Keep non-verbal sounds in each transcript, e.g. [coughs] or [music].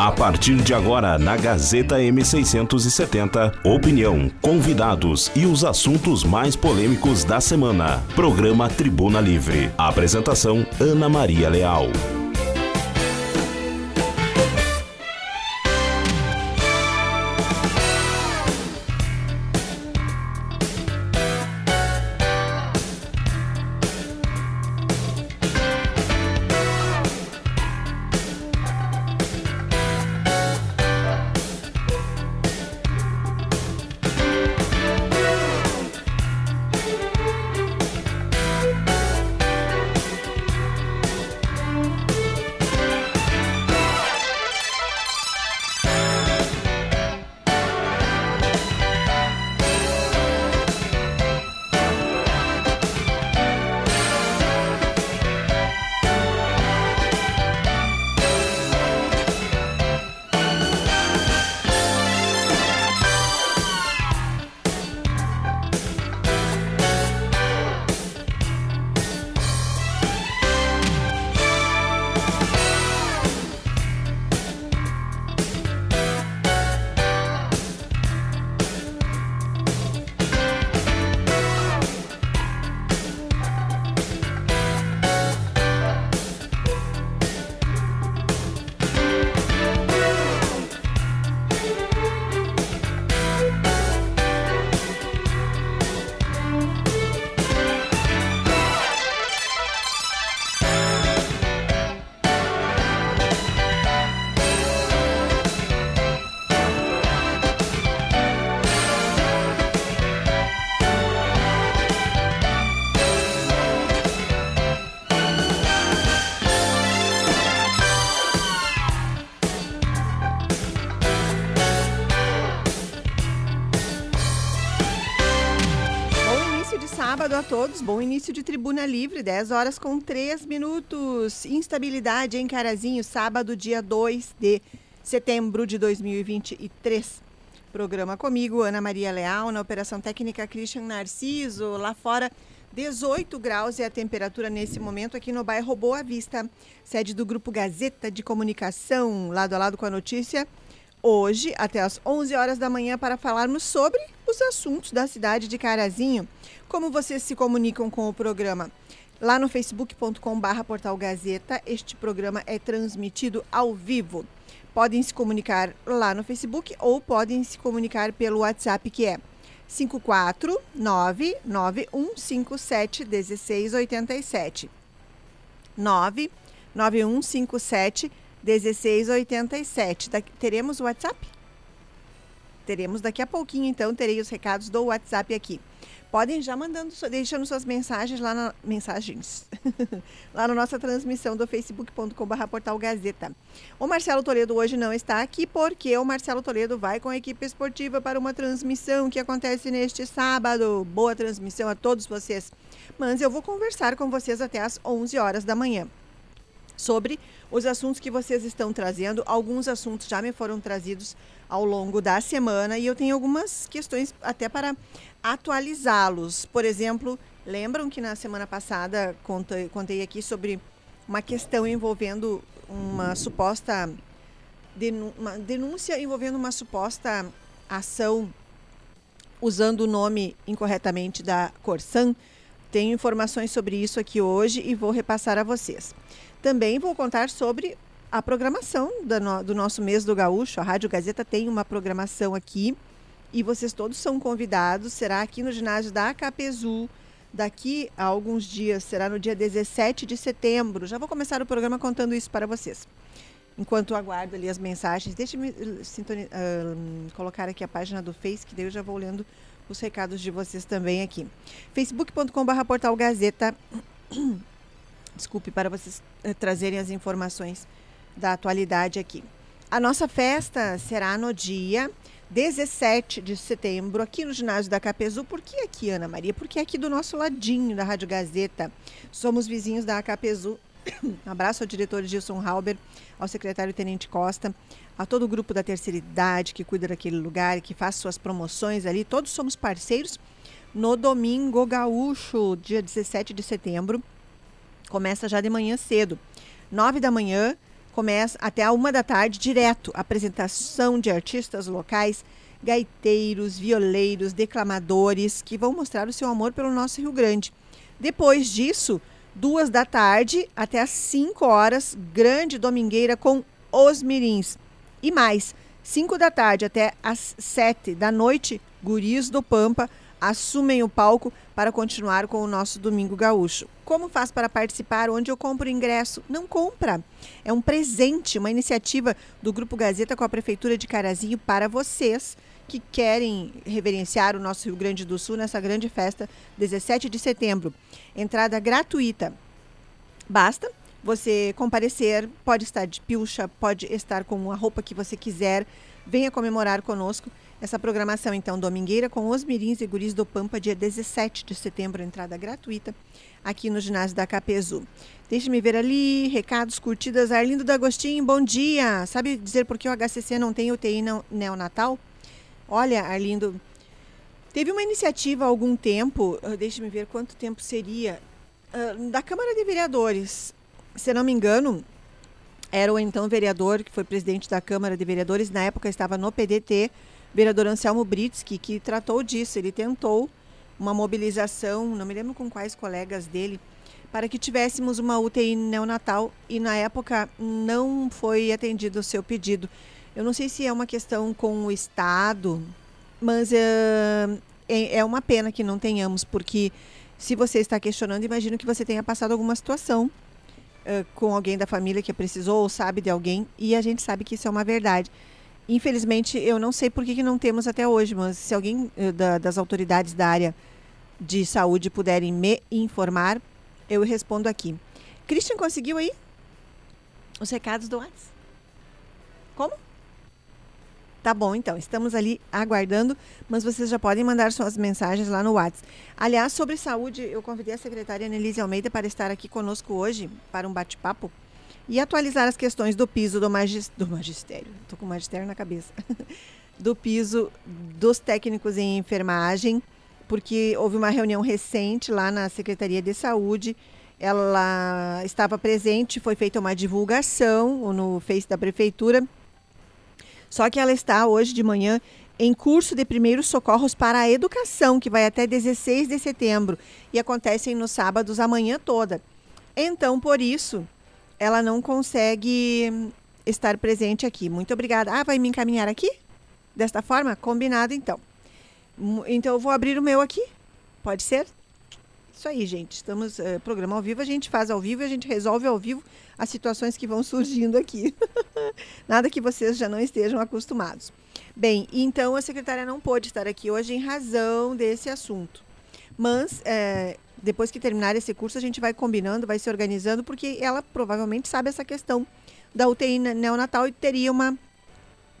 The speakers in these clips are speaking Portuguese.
A partir de agora, na Gazeta M670, opinião, convidados e os assuntos mais polêmicos da semana. Programa Tribuna Livre. Apresentação: Ana Maria Leal. A todos. Bom início de Tribuna Livre, 10 horas com 3 minutos. Instabilidade em Carazinho, sábado, dia 2 de setembro de 2023. Programa comigo, Ana Maria Leal, na Operação Técnica Christian Narciso. Lá fora, 18 graus é a temperatura nesse momento aqui no bairro Boa Vista, sede do Grupo Gazeta de Comunicação, lado a lado com a notícia hoje até às 11 horas da manhã para falarmos sobre os assuntos da cidade de Carazinho. Como vocês se comunicam com o programa? Lá no facebook.com/barra Portal Gazeta, este programa é transmitido ao vivo. Podem se comunicar lá no Facebook ou podem se comunicar pelo WhatsApp que é 54991571687. 99157 1687. Da, teremos o WhatsApp? Teremos daqui a pouquinho, então, terei os recados do WhatsApp aqui. Podem já mandando, deixando suas mensagens lá na mensagens [laughs] lá na nossa transmissão do facebook.com.br portal Gazeta. O Marcelo Toledo hoje não está aqui porque o Marcelo Toledo vai com a equipe esportiva para uma transmissão que acontece neste sábado. Boa transmissão a todos vocês. Mas eu vou conversar com vocês até às 11 horas da manhã sobre os assuntos que vocês estão trazendo. Alguns assuntos já me foram trazidos ao longo da semana e eu tenho algumas questões até para atualizá-los. Por exemplo, lembram que na semana passada contei, contei aqui sobre uma questão envolvendo uma suposta uma denúncia envolvendo uma suposta ação usando o nome incorretamente da Corsan. Tenho informações sobre isso aqui hoje e vou repassar a vocês. Também vou contar sobre a programação do, nosso mês do Gaúcho. A Rádio Gazeta tem uma programação aqui e vocês todos são convidados. Será aqui no ginásio da Acapezu. Daqui a alguns dias, será no dia 17 de setembro. Já vou começar o programa contando isso para vocês. Enquanto aguardo ali as mensagens, deixe-me uh, colocar aqui a página do Face, que daí eu já vou lendo os recados de vocês também aqui. facebook.com.br portal Gazeta desculpe, para vocês eh, trazerem as informações da atualidade aqui. A nossa festa será no dia 17 de setembro, aqui no ginásio da Capezu. Por que aqui, Ana Maria? Porque é aqui do nosso ladinho da Rádio Gazeta. Somos vizinhos da Capezu. [coughs] abraço ao diretor Gilson Halber, ao secretário Tenente Costa, a todo o grupo da terceira idade que cuida daquele lugar e que faz suas promoções ali. Todos somos parceiros no Domingo Gaúcho, dia 17 de setembro. Começa já de manhã cedo. Nove da manhã Começa até a uma da tarde, direto, apresentação de artistas locais, gaiteiros, violeiros, declamadores, que vão mostrar o seu amor pelo nosso Rio Grande. Depois disso, duas da tarde até às 5 horas, grande domingueira com os mirins. E mais, 5 da tarde até às 7 da noite, guris do Pampa assumem o palco para continuar com o nosso Domingo Gaúcho. Como faz para participar? Onde eu compro ingresso? Não compra. É um presente, uma iniciativa do Grupo Gazeta com a Prefeitura de Carazinho para vocês que querem reverenciar o nosso Rio Grande do Sul nessa grande festa, 17 de setembro. Entrada gratuita. Basta você comparecer, pode estar de pilcha, pode estar com a roupa que você quiser. Venha comemorar conosco essa programação, então, domingueira com os Mirins e Guris do Pampa, dia 17 de setembro, entrada gratuita aqui no ginásio da Capezu. Deixe-me ver ali, recados, curtidas. Arlindo D'Agostinho, bom dia. Sabe dizer por que o HCC não tem UTI neonatal? Olha, Arlindo, teve uma iniciativa há algum tempo, uh, deixe-me ver quanto tempo seria, uh, da Câmara de Vereadores. Se não me engano, era o então vereador, que foi presidente da Câmara de Vereadores, na época estava no PDT, vereador Anselmo Britsky, que tratou disso. Ele tentou uma mobilização, não me lembro com quais colegas dele, para que tivéssemos uma UTI neonatal e na época não foi atendido o seu pedido. Eu não sei se é uma questão com o Estado, mas uh, é, uma pena que não tenhamos, porque se você está questionando, imagino que você tenha passado alguma situação uh, com alguém da família que precisou ou sabe de alguém, e a gente sabe que isso é uma verdade. Infelizmente, eu não sei por que, que não temos até hoje, mas se alguém uh, da, das autoridades da área de saúde puderem me informar, eu respondo aqui. Christian, conseguiu aí os recados do WhatsApp? Como? Tá bom, então, estamos ali aguardando, mas vocês já podem mandar suas mensagens lá no WhatsApp. Aliás, sobre saúde, eu convidei a secretária Annelise Almeida para estar aqui conosco hoje para um bate-papo e atualizar as questões do piso do, do magistério. Estou com magistério na cabeça. [laughs] do piso dos técnicos em enfermagem, porque houve uma reunião recente lá na Secretaria de Saúde. Ela estava presente, foi feita uma divulgação no Face da Prefeitura só que ela está hoje de manhã em curso de primeiros socorros para a educação, que vai até 16 de setembro e acontecem nos sábados a manhã toda. Então, por isso, ela não consegue estar presente aqui. Muito obrigada. Ah, vai me encaminhar aqui? Desta forma? Combinado, então. Então, eu vou abrir o meu aqui. Pode ser? Isso aí, gente. Estamos uh, programa ao vivo, a gente faz ao vivo e a gente resolve ao vivo as situações que vão surgindo aqui. [laughs] Nada que vocês já não estejam acostumados. Bem, então a secretária não pôde estar aqui hoje em razão desse assunto. Mas é, depois que terminar esse curso, a gente vai combinando, vai se organizando, porque ela provavelmente sabe essa questão da UTI neonatal e teria uma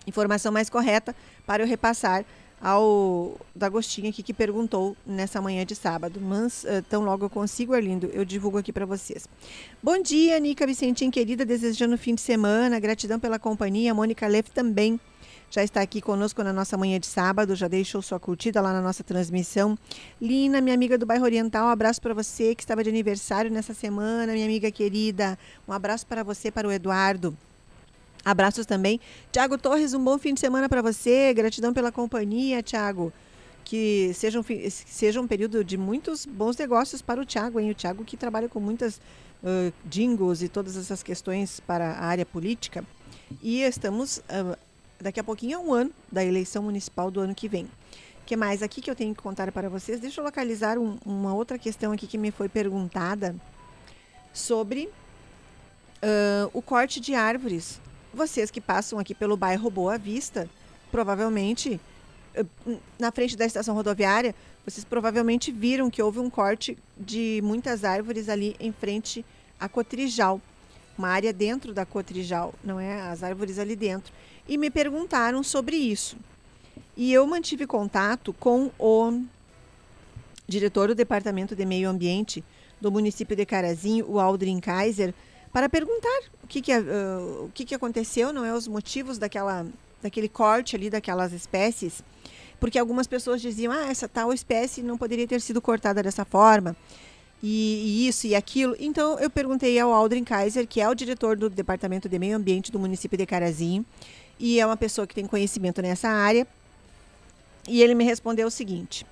informação mais correta para eu repassar ao D'Agostinho aqui que perguntou nessa manhã de sábado. Mas uh, tão logo eu consigo, Arlindo, eu divulgo aqui para vocês. Bom dia, Nica Vicentim, querida, desejando fim de semana, gratidão pela companhia. Mônica Leff também já está aqui conosco na nossa manhã de sábado, já deixou sua curtida lá na nossa transmissão. Lina, minha amiga do bairro Oriental, um abraço para você que estava de aniversário nessa semana, minha amiga querida. Um abraço para você, para o Eduardo. Abraços também. Tiago Torres, um bom fim de semana para você. Gratidão pela companhia, Tiago. Que seja um, seja um período de muitos bons negócios para o Tiago, hein? O Tiago que trabalha com muitas uh, jingles e todas essas questões para a área política. E estamos uh, daqui a pouquinho a um ano da eleição municipal do ano que vem. O que mais aqui que eu tenho que contar para vocês? Deixa eu localizar um, uma outra questão aqui que me foi perguntada sobre uh, o corte de árvores vocês que passam aqui pelo bairro Boa Vista, provavelmente, na frente da estação rodoviária, vocês provavelmente viram que houve um corte de muitas árvores ali em frente à Cotrijal. Uma área dentro da Cotrijal, não é? As árvores ali dentro. E me perguntaram sobre isso. E eu mantive contato com o diretor do Departamento de Meio Ambiente do município de Carazinho, o Aldrin Kaiser, para perguntar o que, que, uh, o que, que aconteceu, não é? Os motivos daquela, daquele corte ali daquelas espécies. Porque algumas pessoas diziam, ah, essa tal espécie não poderia ter sido cortada dessa forma. e, e, isso e aquilo. Então eu perguntei ao Aldrin Kaiser, que é o diretor do Departamento de Meio Ambiente do município de Carazinho, e é uma pessoa que tem conhecimento nessa área. E ele me respondeu o seguinte: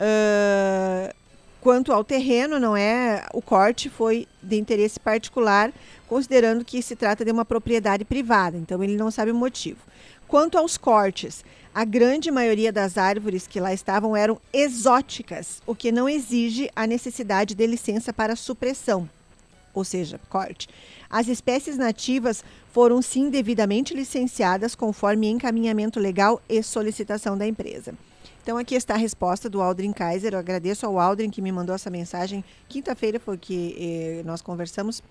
uh, quanto ao terreno, não é o corte foi de interesse particular, considerando que se trata de uma propriedade privada. Então ele não sabe o motivo. Quanto aos cortes, a grande maioria das árvores que lá estavam eram exóticas, o que não exige a necessidade de licença para supressão, ou seja, corte. As espécies nativas foram sim devidamente licenciadas conforme encaminhamento legal e solicitação da empresa. Então aqui está a resposta do Aldrin Kaiser. Eu agradeço ao Aldrin que me mandou essa mensagem. Quinta-feira foi que eh, nós conversamos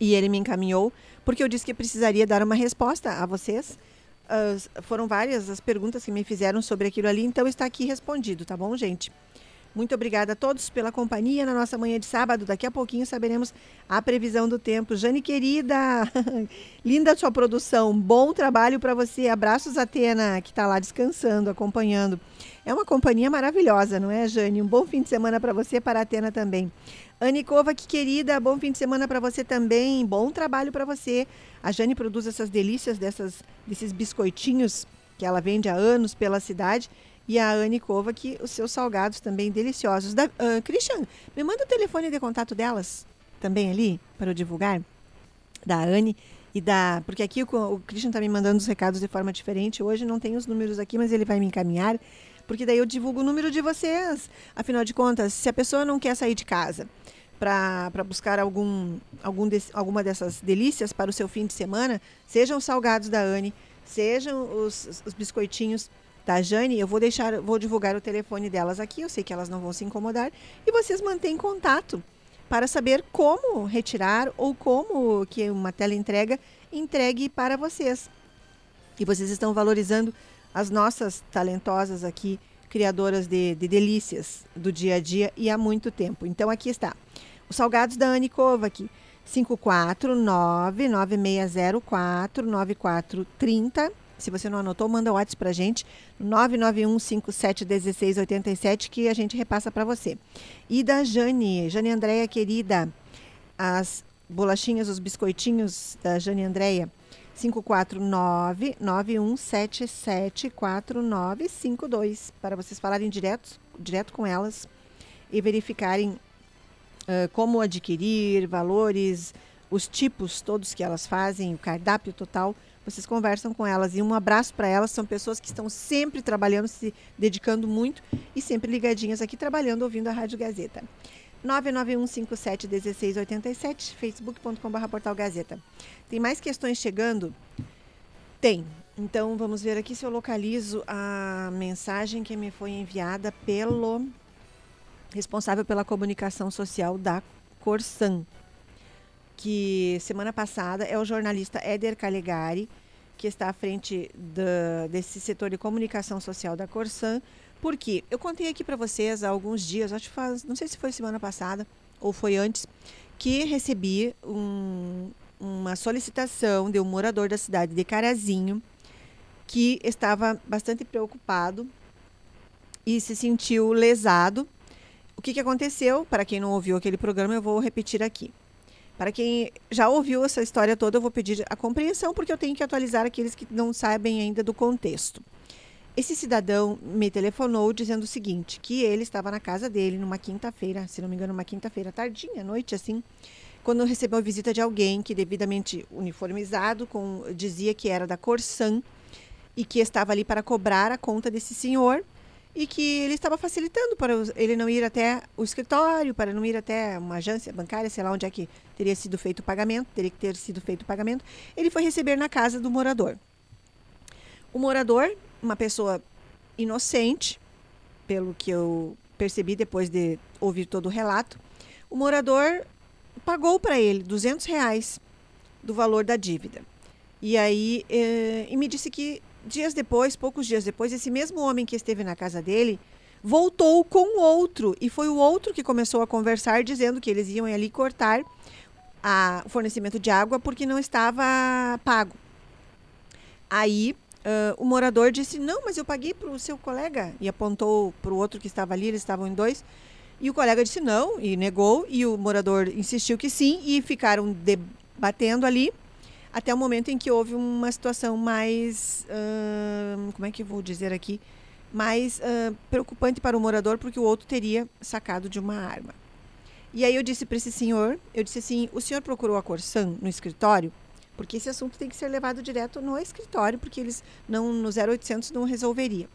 e ele me encaminhou porque eu disse que precisaria dar uma resposta a vocês foram várias as perguntas que me fizeram sobre aquilo ali, então está aqui respondido, tá bom, gente? Muito obrigada a todos pela companhia na nossa manhã de sábado. Daqui a pouquinho saberemos a previsão do tempo. Jane querida, [laughs] linda sua produção. Bom trabalho para você. Abraços Atena, que está lá descansando, acompanhando. É uma companhia maravilhosa, não é, Jane? Um bom fim de semana para você, para a Atena também. Anicova, que querida, bom fim de semana para você também. Bom trabalho para você. A Jane produz essas delícias dessas, desses biscoitinhos que ela vende há anos pela cidade. E a Anicova, que os seus salgados também deliciosos. Da, uh, Christian, me manda o telefone de contato delas também ali, para eu divulgar. Da Anne e da. Porque aqui o, o Christian está me mandando os recados de forma diferente. Hoje não tem os números aqui, mas ele vai me encaminhar porque daí eu divulgo o número de vocês. Afinal de contas, se a pessoa não quer sair de casa para buscar algum, algum de, alguma dessas delícias para o seu fim de semana, sejam os salgados da Anne, sejam os, os biscoitinhos da Jane, eu vou deixar, vou divulgar o telefone delas aqui, eu sei que elas não vão se incomodar, e vocês mantêm contato para saber como retirar ou como que uma tela entrega entregue para vocês. E vocês estão valorizando as nossas talentosas aqui, criadoras de, de delícias do dia a dia e há muito tempo. Então aqui está. Os salgados da Anne Kovac, 549-9604-9430. Se você não anotou, manda o WhatsApp para a gente, 991571687, que a gente repassa para você. E da Jane, Jane Andréia, querida, as bolachinhas, os biscoitinhos da Jane Andréia, 549-9177-4952, para vocês falarem direto, direto com elas e verificarem uh, como adquirir, valores, os tipos todos que elas fazem, o cardápio total. Vocês conversam com elas e um abraço para elas. São pessoas que estão sempre trabalhando, se dedicando muito e sempre ligadinhas aqui, trabalhando, ouvindo a Rádio Gazeta. 991571687, facebook.com.br portal Gazeta. Tem mais questões chegando? Tem. Então vamos ver aqui se eu localizo a mensagem que me foi enviada pelo responsável pela comunicação social da Corsan, que semana passada é o jornalista Éder Calegari, que está à frente da, desse setor de comunicação social da Corsan, porque eu contei aqui para vocês há alguns dias, acho que faz, não sei se foi semana passada ou foi antes, que recebi um, uma solicitação de um morador da cidade de Carazinho que estava bastante preocupado e se sentiu lesado. O que, que aconteceu? Para quem não ouviu aquele programa, eu vou repetir aqui. Para quem já ouviu essa história toda, eu vou pedir a compreensão, porque eu tenho que atualizar aqueles que não sabem ainda do contexto. Esse cidadão me telefonou dizendo o seguinte, que ele estava na casa dele numa quinta-feira, se não me engano, uma quinta-feira tardinha, noite assim, quando recebeu a visita de alguém que devidamente uniformizado com dizia que era da Corsan e que estava ali para cobrar a conta desse senhor e que ele estava facilitando para ele não ir até o escritório, para não ir até uma agência bancária, sei lá onde é que teria sido feito o pagamento, teria que ter sido feito o pagamento. Ele foi receber na casa do morador. O morador uma pessoa inocente, pelo que eu percebi depois de ouvir todo o relato, o morador pagou para ele 200 reais do valor da dívida. E aí, eh, e me disse que dias depois, poucos dias depois, esse mesmo homem que esteve na casa dele voltou com outro e foi o outro que começou a conversar dizendo que eles iam ali cortar o fornecimento de água porque não estava pago. Aí Uh, o morador disse: Não, mas eu paguei para o seu colega. E apontou para o outro que estava ali, eles estavam em dois. E o colega disse não e negou, e o morador insistiu que sim, e ficaram debatendo ali até o momento em que houve uma situação mais. Uh, como é que vou dizer aqui? Mais uh, preocupante para o morador, porque o outro teria sacado de uma arma. E aí eu disse para esse senhor, eu disse assim, o senhor procurou a Corsan no escritório? Porque esse assunto tem que ser levado direto no escritório, porque eles não no 0800 não resolveria.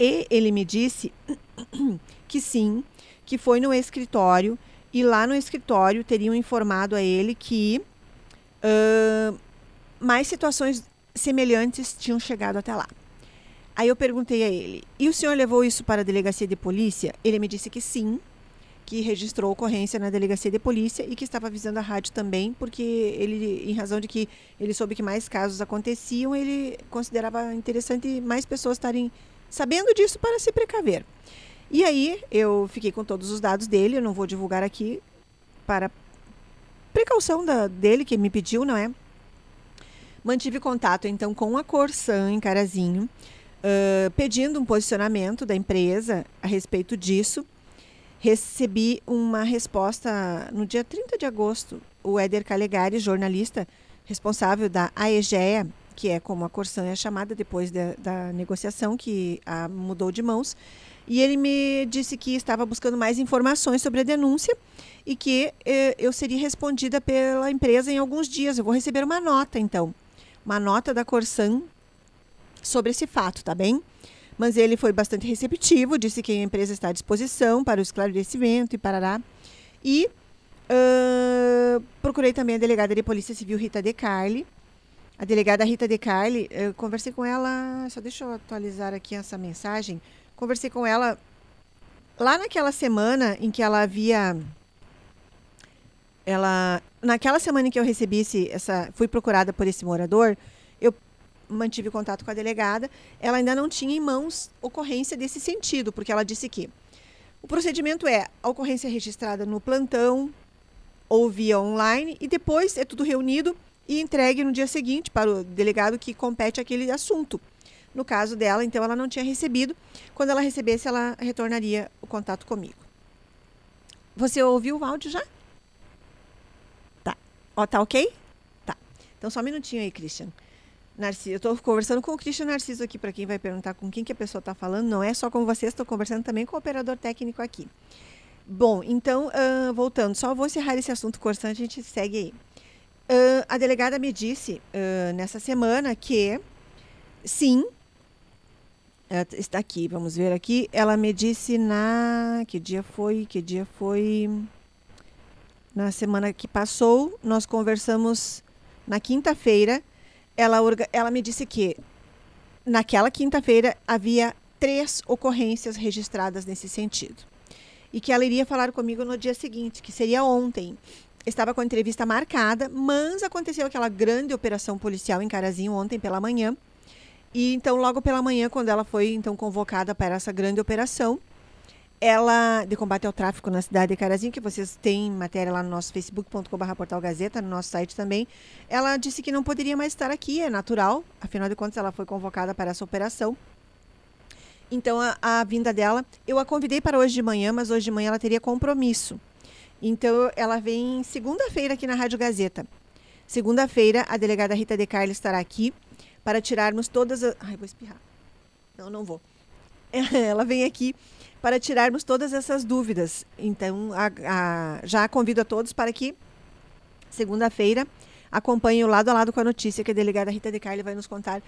E ele me disse [coughs] que sim, que foi no escritório e lá no escritório teriam informado a ele que uh, mais situações semelhantes tinham chegado até lá. Aí eu perguntei a ele: e o senhor levou isso para a delegacia de polícia? Ele me disse que sim, que registrou ocorrência na delegacia de polícia e que estava avisando a rádio também, porque ele, em razão de que ele soube que mais casos aconteciam, ele considerava interessante mais pessoas estarem sabendo disso para se precaver. E aí eu fiquei com todos os dados dele, eu não vou divulgar aqui para precaução da, dele que me pediu, não é? Mantive contato então com a Corsan em Carazinho, uh, pedindo um posicionamento da empresa a respeito disso recebi uma resposta no dia 30 de agosto. O Éder Calegari, jornalista responsável da AEGEA, que é como a Corsan é chamada depois da, da negociação que a mudou de mãos, e ele me disse que estava buscando mais informações sobre a denúncia e que eh, eu seria respondida pela empresa em alguns dias. Eu vou receber uma nota, então, uma nota da Corsan sobre esse fato, tá bem? Mas ele foi bastante receptivo, disse que a empresa está à disposição para o esclarecimento e parará. E uh, procurei também a delegada de Polícia Civil Rita De Carli. A delegada Rita De Carli, eu conversei com ela, só deixa eu atualizar aqui essa mensagem. Conversei com ela lá naquela semana em que ela havia ela naquela semana em que eu recebi essa fui procurada por esse morador mantive contato com a delegada, ela ainda não tinha em mãos ocorrência desse sentido, porque ela disse que o procedimento é a ocorrência registrada no plantão ou via online e depois é tudo reunido e entregue no dia seguinte para o delegado que compete aquele assunto. No caso dela, então, ela não tinha recebido. Quando ela recebesse, ela retornaria o contato comigo. Você ouviu o áudio já? Tá. Ó, tá ok? Tá. Então, só um minutinho aí, Christian. Narciso, eu estou conversando com o Cristian Narciso aqui, para quem vai perguntar com quem que a pessoa está falando. Não é só com vocês, estou conversando também com o operador técnico aqui. Bom, então, uh, voltando, só vou encerrar esse assunto cortante, a gente segue aí. Uh, a delegada me disse uh, nessa semana que, sim, está aqui, vamos ver aqui. Ela me disse na. Que dia foi? Que dia foi? Na semana que passou, nós conversamos na quinta-feira ela, ela me disse que naquela quinta-feira havia três ocorrências registradas nesse sentido. E que ela iria falar comigo no dia seguinte, que seria ontem. Estava com a entrevista marcada, mas aconteceu aquela grande operação policial em Carazinho ontem pela manhã. E então, logo pela manhã, quando ela foi então convocada para essa grande operação, ela de combate ao tráfico na cidade de Carazinho, que vocês têm matéria lá no nosso facebook.com.br portal Gazeta, no nosso site também. Ela disse que não poderia mais estar aqui, é natural, afinal de contas ela foi convocada para essa operação. Então a, a vinda dela, eu a convidei para hoje de manhã, mas hoje de manhã ela teria compromisso. Então ela vem segunda-feira aqui na Rádio Gazeta. Segunda-feira a delegada Rita De Carlos estará aqui para tirarmos todas as. Ai, vou espirrar. Não, não vou. [laughs] Ela vem aqui para tirarmos todas essas dúvidas. Então, a, a, já convido a todos para que, segunda-feira, acompanhem o lado a lado com a notícia que a delegada Rita De Carli vai nos contar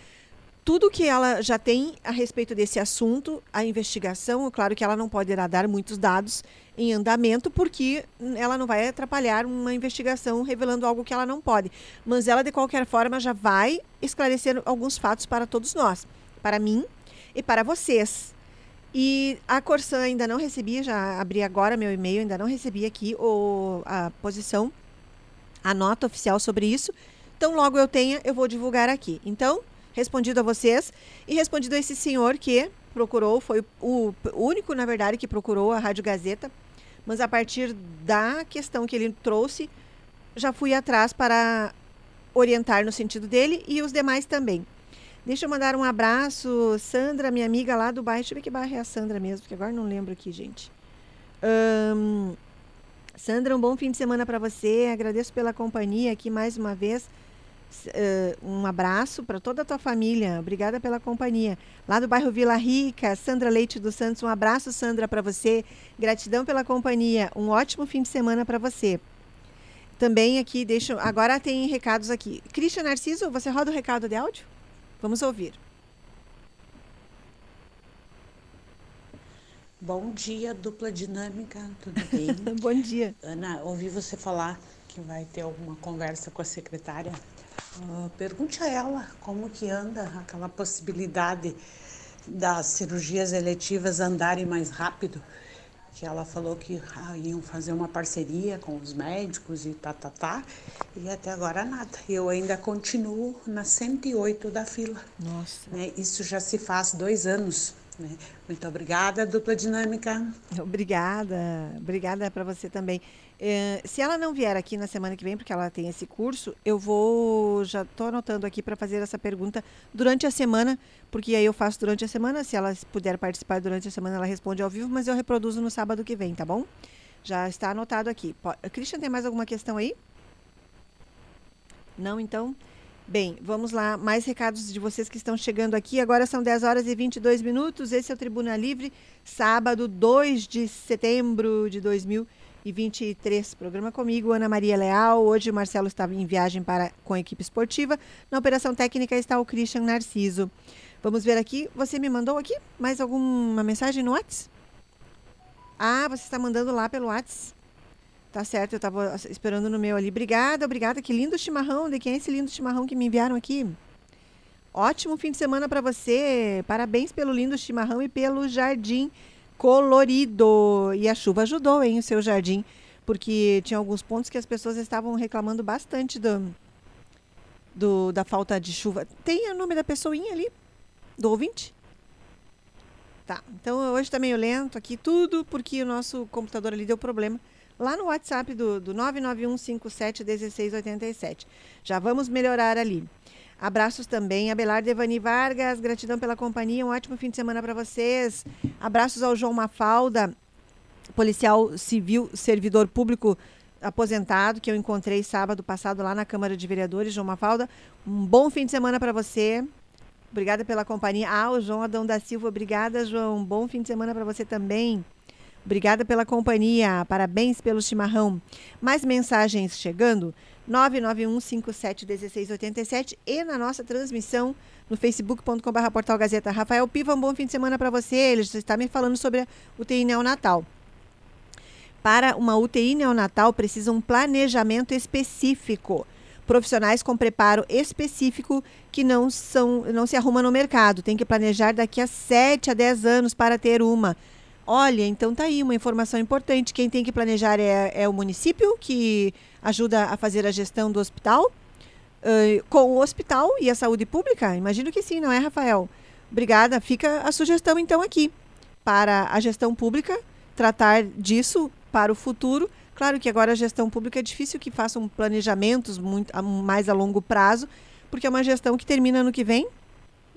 tudo que ela já tem a respeito desse assunto, a investigação. Claro que ela não poderá dar muitos dados em andamento, porque ela não vai atrapalhar uma investigação revelando algo que ela não pode. Mas ela, de qualquer forma, já vai esclarecer alguns fatos para todos nós, para mim e para vocês. E a Corsan ainda não recebi, já abri agora meu e-mail, ainda não recebi aqui o, a posição, a nota oficial sobre isso. Então, logo eu tenha, eu vou divulgar aqui. Então, respondido a vocês e respondido a esse senhor que procurou, foi o único, na verdade, que procurou a Rádio Gazeta, mas a partir da questão que ele trouxe, já fui atrás para orientar no sentido dele e os demais também. Deixa eu mandar um abraço, Sandra, minha amiga lá do bairro. Deixa eu ver que bairro é a Sandra mesmo, porque agora não lembro aqui, gente. Hum, Sandra, um bom fim de semana para você. Agradeço pela companhia aqui mais uma vez. Uh, um abraço para toda a tua família. Obrigada pela companhia. Lá do bairro Vila Rica, Sandra Leite dos Santos. Um abraço, Sandra, para você. Gratidão pela companhia. Um ótimo fim de semana para você. Também aqui, deixa. Agora tem recados aqui. Cristian Narciso, você roda o recado de áudio? Vamos ouvir. Bom dia, dupla dinâmica, tudo [laughs] bem? Bom dia. Ana, ouvi você falar que vai ter alguma conversa com a secretária. Uh, pergunte a ela como que anda aquela possibilidade das cirurgias eletivas andarem mais rápido, que ela falou que ah, iam fazer uma parceria com os médicos e tá, tá, tá, e até agora nada. Eu ainda continuo na 108 da fila. Nossa. Né? Isso já se faz dois anos. Né? Muito obrigada, dupla dinâmica. Obrigada, obrigada para você também. É, se ela não vier aqui na semana que vem, porque ela tem esse curso, eu vou, já estou anotando aqui para fazer essa pergunta durante a semana, porque aí eu faço durante a semana. Se ela puder participar durante a semana, ela responde ao vivo, mas eu reproduzo no sábado que vem, tá bom? Já está anotado aqui. Christian, tem mais alguma questão aí? Não, então? Bem, vamos lá. Mais recados de vocês que estão chegando aqui. Agora são 10 horas e 22 minutos. Esse é o Tribuna Livre, sábado 2 de setembro de 2023. Programa comigo, Ana Maria Leal. Hoje o Marcelo estava em viagem para, com a equipe esportiva. Na operação técnica está o Christian Narciso. Vamos ver aqui. Você me mandou aqui mais alguma mensagem no WhatsApp? Ah, você está mandando lá pelo WhatsApp. Tá certo, eu estava esperando no meu ali. Obrigada, obrigada. Que lindo chimarrão. De quem é esse lindo chimarrão que me enviaram aqui? Ótimo fim de semana para você. Parabéns pelo lindo chimarrão e pelo jardim colorido. E a chuva ajudou, hein, o seu jardim. Porque tinha alguns pontos que as pessoas estavam reclamando bastante do, do, da falta de chuva. Tem o nome da pessoinha ali? Do ouvinte? Tá. Então hoje está meio lento aqui, tudo porque o nosso computador ali deu problema lá no WhatsApp do, do 991571687. Já vamos melhorar ali. Abraços também, Abelardo Evani Vargas, gratidão pela companhia, um ótimo fim de semana para vocês. Abraços ao João Mafalda, policial civil, servidor público aposentado, que eu encontrei sábado passado lá na Câmara de Vereadores, João Mafalda. Um bom fim de semana para você. Obrigada pela companhia. Ah, o João Adão da Silva, obrigada, João. Bom fim de semana para você também. Obrigada pela companhia. Parabéns pelo chimarrão. Mais mensagens chegando. 991571687 e na nossa transmissão no facebook.com.br portal Gazeta. Rafael Piva, um bom fim de semana para você. Ele está me falando sobre a UTI neonatal. Para uma UTI neonatal precisa um planejamento específico. Profissionais com preparo específico que não, são, não se arruma no mercado. Tem que planejar daqui a 7 a 10 anos para ter uma. Olha, então tá aí uma informação importante. Quem tem que planejar é, é o município, que ajuda a fazer a gestão do hospital, uh, com o hospital e a saúde pública? Imagino que sim, não é, Rafael? Obrigada. Fica a sugestão, então, aqui, para a gestão pública tratar disso para o futuro. Claro que agora a gestão pública é difícil que façam planejamentos muito, a, mais a longo prazo, porque é uma gestão que termina ano que vem,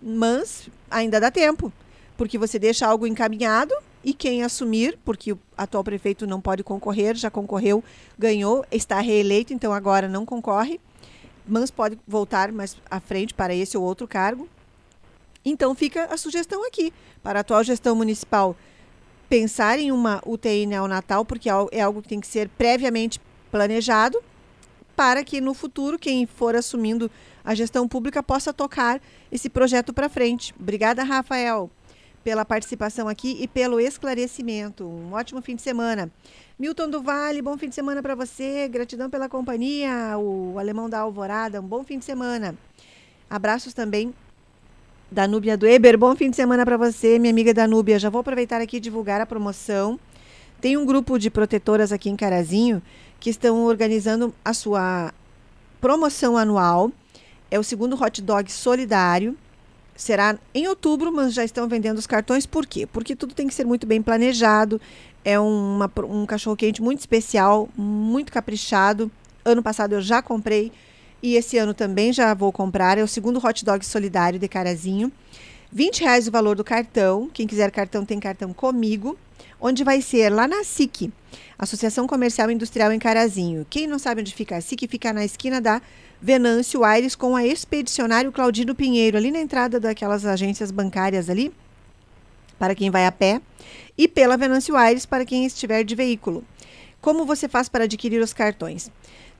mas ainda dá tempo, porque você deixa algo encaminhado e quem assumir, porque o atual prefeito não pode concorrer, já concorreu, ganhou, está reeleito, então agora não concorre, mas pode voltar mais à frente para esse ou outro cargo. Então fica a sugestão aqui para a atual gestão municipal pensar em uma UTI neonatal, porque é algo que tem que ser previamente planejado, para que no futuro quem for assumindo a gestão pública possa tocar esse projeto para frente. Obrigada, Rafael pela participação aqui e pelo esclarecimento. Um ótimo fim de semana. Milton do Vale, bom fim de semana para você. Gratidão pela companhia. O Alemão da Alvorada, um bom fim de semana. Abraços também da Núbia do Eber. Bom fim de semana para você, minha amiga Danúbia. Já vou aproveitar aqui e divulgar a promoção. Tem um grupo de protetoras aqui em Carazinho que estão organizando a sua promoção anual. É o segundo hot dog solidário será em outubro, mas já estão vendendo os cartões. Por quê? Porque tudo tem que ser muito bem planejado. É uma, um cachorro-quente muito especial, muito caprichado. Ano passado eu já comprei e esse ano também já vou comprar. É o segundo hot dog solidário de Carazinho. 20 reais o valor do cartão. Quem quiser cartão tem cartão comigo. onde vai ser lá na SIC, Associação Comercial e Industrial em Carazinho. Quem não sabe onde fica a SIC, fica na esquina da Venâncio Aires com a Expedicionário Claudino Pinheiro, ali na entrada daquelas agências bancárias ali, para quem vai a pé, e pela Venâncio Aires para quem estiver de veículo. Como você faz para adquirir os cartões?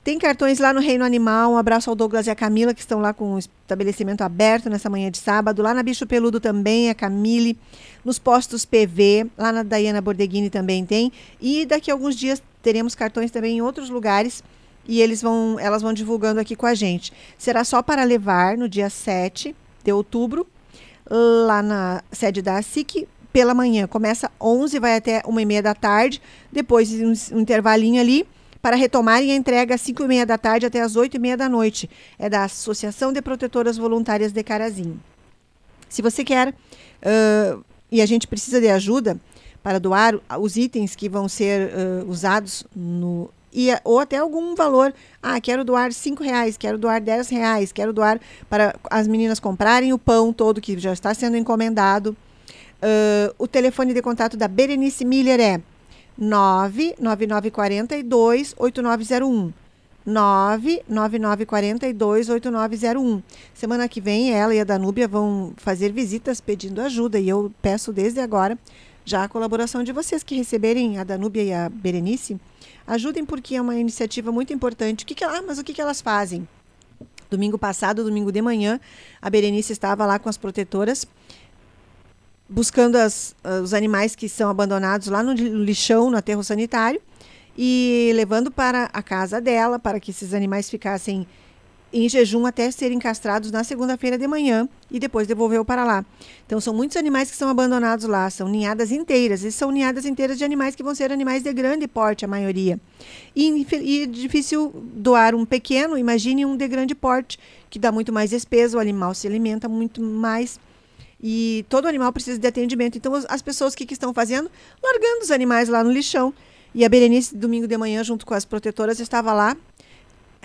Tem cartões lá no Reino Animal. Um abraço ao Douglas e a Camila, que estão lá com o estabelecimento aberto nessa manhã de sábado. Lá na Bicho Peludo também, a Camille. Nos postos PV, lá na Dayana Bordeghini também tem. E daqui a alguns dias teremos cartões também em outros lugares. E eles vão, elas vão divulgando aqui com a gente. Será só para levar no dia 7 de outubro, lá na sede da SIC, pela manhã. Começa 11, vai até 1 e meia da tarde. Depois um, um intervalinho ali para retomarem a entrega às 5 e meia da tarde até às 8 e meia da noite. É da Associação de Protetoras Voluntárias de Carazinho. Se você quer uh, e a gente precisa de ajuda para doar os itens que vão ser uh, usados no e, ou até algum valor. Ah, quero doar cinco reais, quero doar dez reais, quero doar para as meninas comprarem o pão todo que já está sendo encomendado. Uh, o telefone de contato da Berenice Miller é 99942 8901. 99942 8901. Semana que vem ela e a Danúbia vão fazer visitas pedindo ajuda e eu peço desde agora já a colaboração de vocês que receberem a Danúbia e a Berenice. Ajudem porque é uma iniciativa muito importante. O que, que ah, mas o que, que elas fazem? Domingo passado, domingo de manhã, a Berenice estava lá com as protetoras buscando as, uh, os animais que são abandonados lá no lixão, no aterro sanitário, e levando para a casa dela, para que esses animais ficassem em jejum até serem castrados na segunda-feira de manhã e depois devolveu para lá. Então são muitos animais que são abandonados lá, são ninhadas inteiras, e são ninhadas inteiras de animais que vão ser animais de grande porte, a maioria. E, e difícil doar um pequeno, imagine um de grande porte, que dá muito mais despesa, o animal se alimenta muito mais e todo animal precisa de atendimento. Então, as pessoas o que, que estão fazendo? Largando os animais lá no lixão. E a Berenice, domingo de manhã, junto com as protetoras, estava lá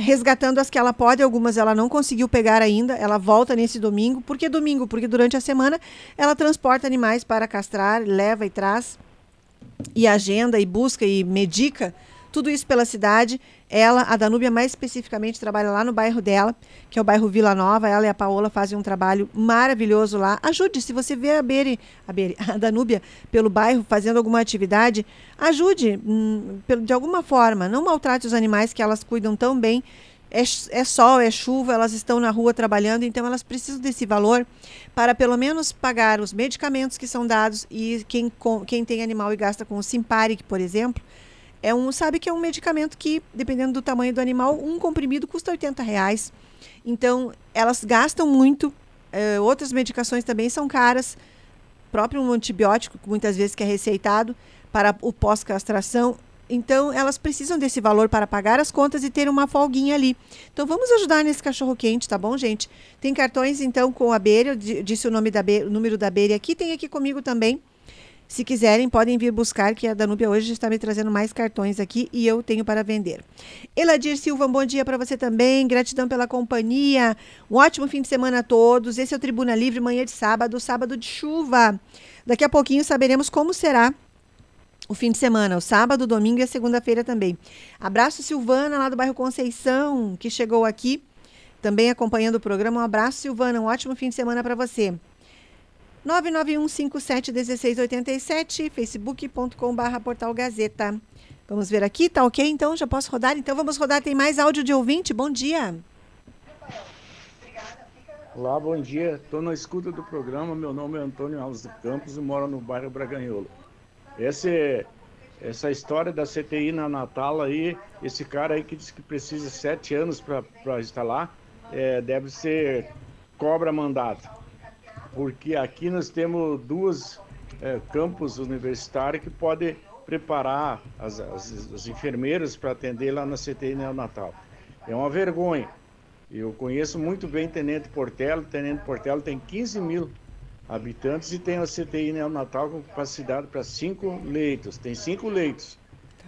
resgatando as que ela pode, algumas ela não conseguiu pegar ainda. Ela volta nesse domingo. Por que domingo? Porque durante a semana ela transporta animais para castrar, leva e traz, e agenda, e busca, e medica tudo isso pela cidade. Ela, a Danúbia mais especificamente, trabalha lá no bairro dela, que é o bairro Vila Nova. Ela e a Paola fazem um trabalho maravilhoso lá. Ajude, se você vê a Beri, a, Beri, [laughs] a Danúbia pelo bairro fazendo alguma atividade, ajude hum, de alguma forma. Não maltrate os animais que elas cuidam tão bem. É, é, sol, é chuva, elas estão na rua trabalhando, então elas precisam desse valor para pelo menos pagar os medicamentos que são dados e quem, quem tem animal e gasta com o Simparic, por exemplo, é um, sabe que é um medicamento que, dependendo do tamanho do animal, um comprimido custa 80 reais. Então, elas gastam muito. É, outras medicações também são caras. Próprio um antibiótico, muitas vezes que é receitado para o pós-castração. Então, elas precisam desse valor para pagar as contas e ter uma folguinha ali. Então, vamos ajudar nesse cachorro quente, tá bom, gente? Tem cartões, então, com a beira, disse o nome da beira, o número da beira aqui. Tem aqui comigo também se quiserem, podem vir buscar, que a Danúbia hoje está me trazendo mais cartões aqui e eu tenho para vender. Eladir Silva, um bom dia para você também. Gratidão pela companhia. Um ótimo fim de semana a todos. Esse é o Tribuna Livre, manhã de sábado, sábado de chuva. Daqui a pouquinho saberemos como será o fim de semana, o sábado, domingo e a segunda-feira também. Abraço Silvana, lá do bairro Conceição, que chegou aqui, também acompanhando o programa. Um abraço, Silvana. Um ótimo fim de semana para você. 991571687, facebook.com.br Portal Gazeta. Vamos ver aqui, tá ok? Então já posso rodar? Então vamos rodar. Tem mais áudio de ouvinte? Bom dia. Olá, bom dia. Estou na escuta do programa. Meu nome é Antônio Alves dos Campos e moro no bairro Braganholo. Esse, essa história da CTI na Natal aí, esse cara aí que disse que precisa sete anos para instalar, é, deve ser cobra mandato porque aqui nós temos duas é, campos universitários que podem preparar as, as, as enfermeiras para atender lá na CTI neonatal. É uma vergonha. Eu conheço muito bem Tenente Portela. Tenente Portela tem 15 mil habitantes e tem a CTI neonatal com capacidade para cinco leitos. Tem cinco leitos.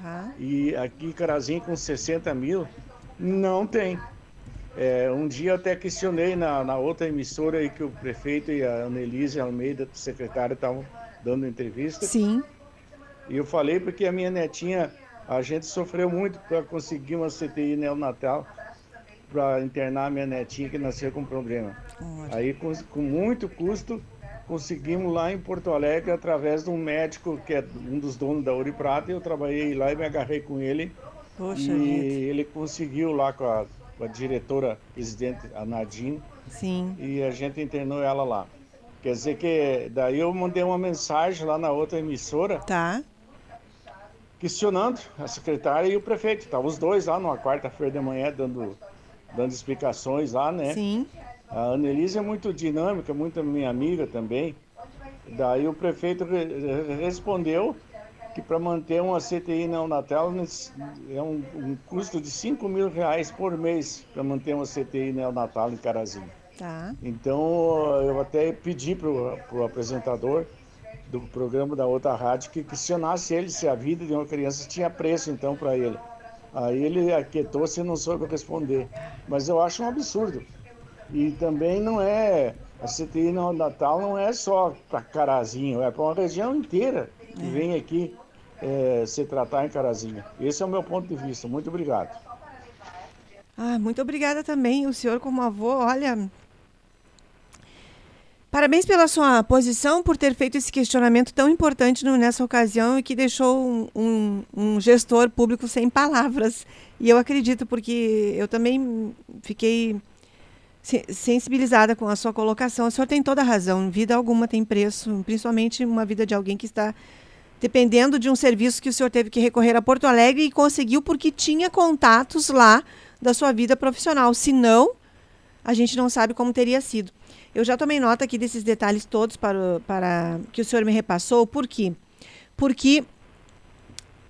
Tá. E aqui Carazinho com 60 mil não tem. É, um dia eu até questionei na, na outra emissora aí que o prefeito e a Annelise Almeida, secretária, estavam dando entrevista. Sim. E eu falei porque a minha netinha, a gente sofreu muito para conseguir uma CTI neonatal para internar a minha netinha que nasceu com problema. Aí, com, com muito custo, conseguimos lá em Porto Alegre através de um médico que é um dos donos da Ouro e Prata. Eu trabalhei lá e me agarrei com ele. Poxa, e gente. ele conseguiu lá com a, com a diretora presidente, a Nadine, Sim. e a gente internou ela lá. Quer dizer que daí eu mandei uma mensagem lá na outra emissora Tá. questionando a secretária e o prefeito. Estavam os dois lá numa quarta-feira de manhã dando, dando explicações lá, né? Sim. A Annelise é muito dinâmica, muito minha amiga também. Daí o prefeito re- re- respondeu que para manter uma CTI neonatal é um, um custo de 5 mil reais por mês para manter uma CTI neonatal em Carazinho. Tá. Então eu até pedi para o apresentador do programa da outra rádio que questionasse ele se a vida de uma criança tinha preço então para ele. Aí ele aquietou-se e não soube responder. Mas eu acho um absurdo. E também não é. A CTI Natal não é só para Carazinho, é para uma região inteira que vem aqui eh, se tratar em Carazinho. Esse é o meu ponto de vista. Muito obrigado. Ah, muito obrigada também, o senhor como avô, olha. Parabéns pela sua posição, por ter feito esse questionamento tão importante no- nessa ocasião e que deixou um, um- um gestor público sem palavras. E eu acredito, porque eu também fiquei se- sensibilizada com a sua colocação. O senhor tem toda a razão. Vida alguma tem preço, principalmente uma vida de alguém que está dependendo de um serviço que o senhor teve que recorrer a Porto Alegre e conseguiu porque tinha contatos lá da sua vida profissional. Se não, a gente não sabe como teria sido. Eu já tomei nota aqui desses detalhes todos para, para que o senhor me repassou. Por quê? Porque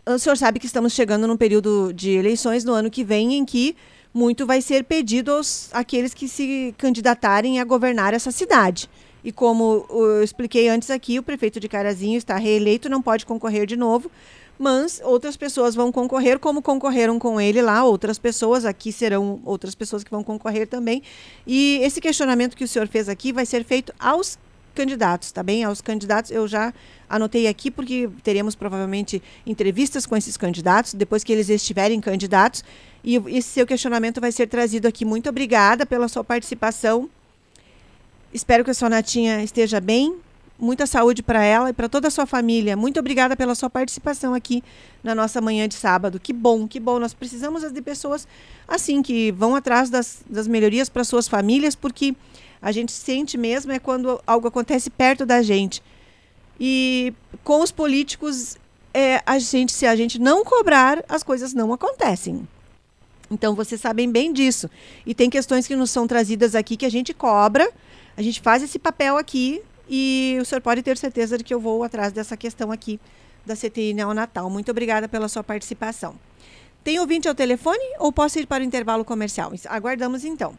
o senhor sabe que estamos chegando num período de eleições no ano que vem em que muito vai ser pedido aos aqueles que se candidatarem a governar essa cidade. E como eu expliquei antes aqui, o prefeito de Carazinho está reeleito, não pode concorrer de novo, mas outras pessoas vão concorrer, como concorreram com ele lá, outras pessoas, aqui serão outras pessoas que vão concorrer também. E esse questionamento que o senhor fez aqui vai ser feito aos candidatos, tá bem? Aos candidatos, eu já anotei aqui porque teremos provavelmente entrevistas com esses candidatos depois que eles estiverem candidatos e esse seu questionamento vai ser trazido aqui. Muito obrigada pela sua participação. Espero que a sua Natinha esteja bem. Muita saúde para ela e para toda a sua família. Muito obrigada pela sua participação aqui na nossa manhã de sábado. Que bom, que bom. Nós precisamos de pessoas assim que vão atrás das, das melhorias para suas famílias, porque a gente sente mesmo é quando algo acontece perto da gente. E com os políticos, é, a gente, se a gente não cobrar, as coisas não acontecem. Então vocês sabem bem disso. E tem questões que nos são trazidas aqui que a gente cobra, a gente faz esse papel aqui e o senhor pode ter certeza de que eu vou atrás dessa questão aqui da CTI neonatal. Muito obrigada pela sua participação. Tem ouvinte ao telefone ou posso ir para o intervalo comercial? Aguardamos então.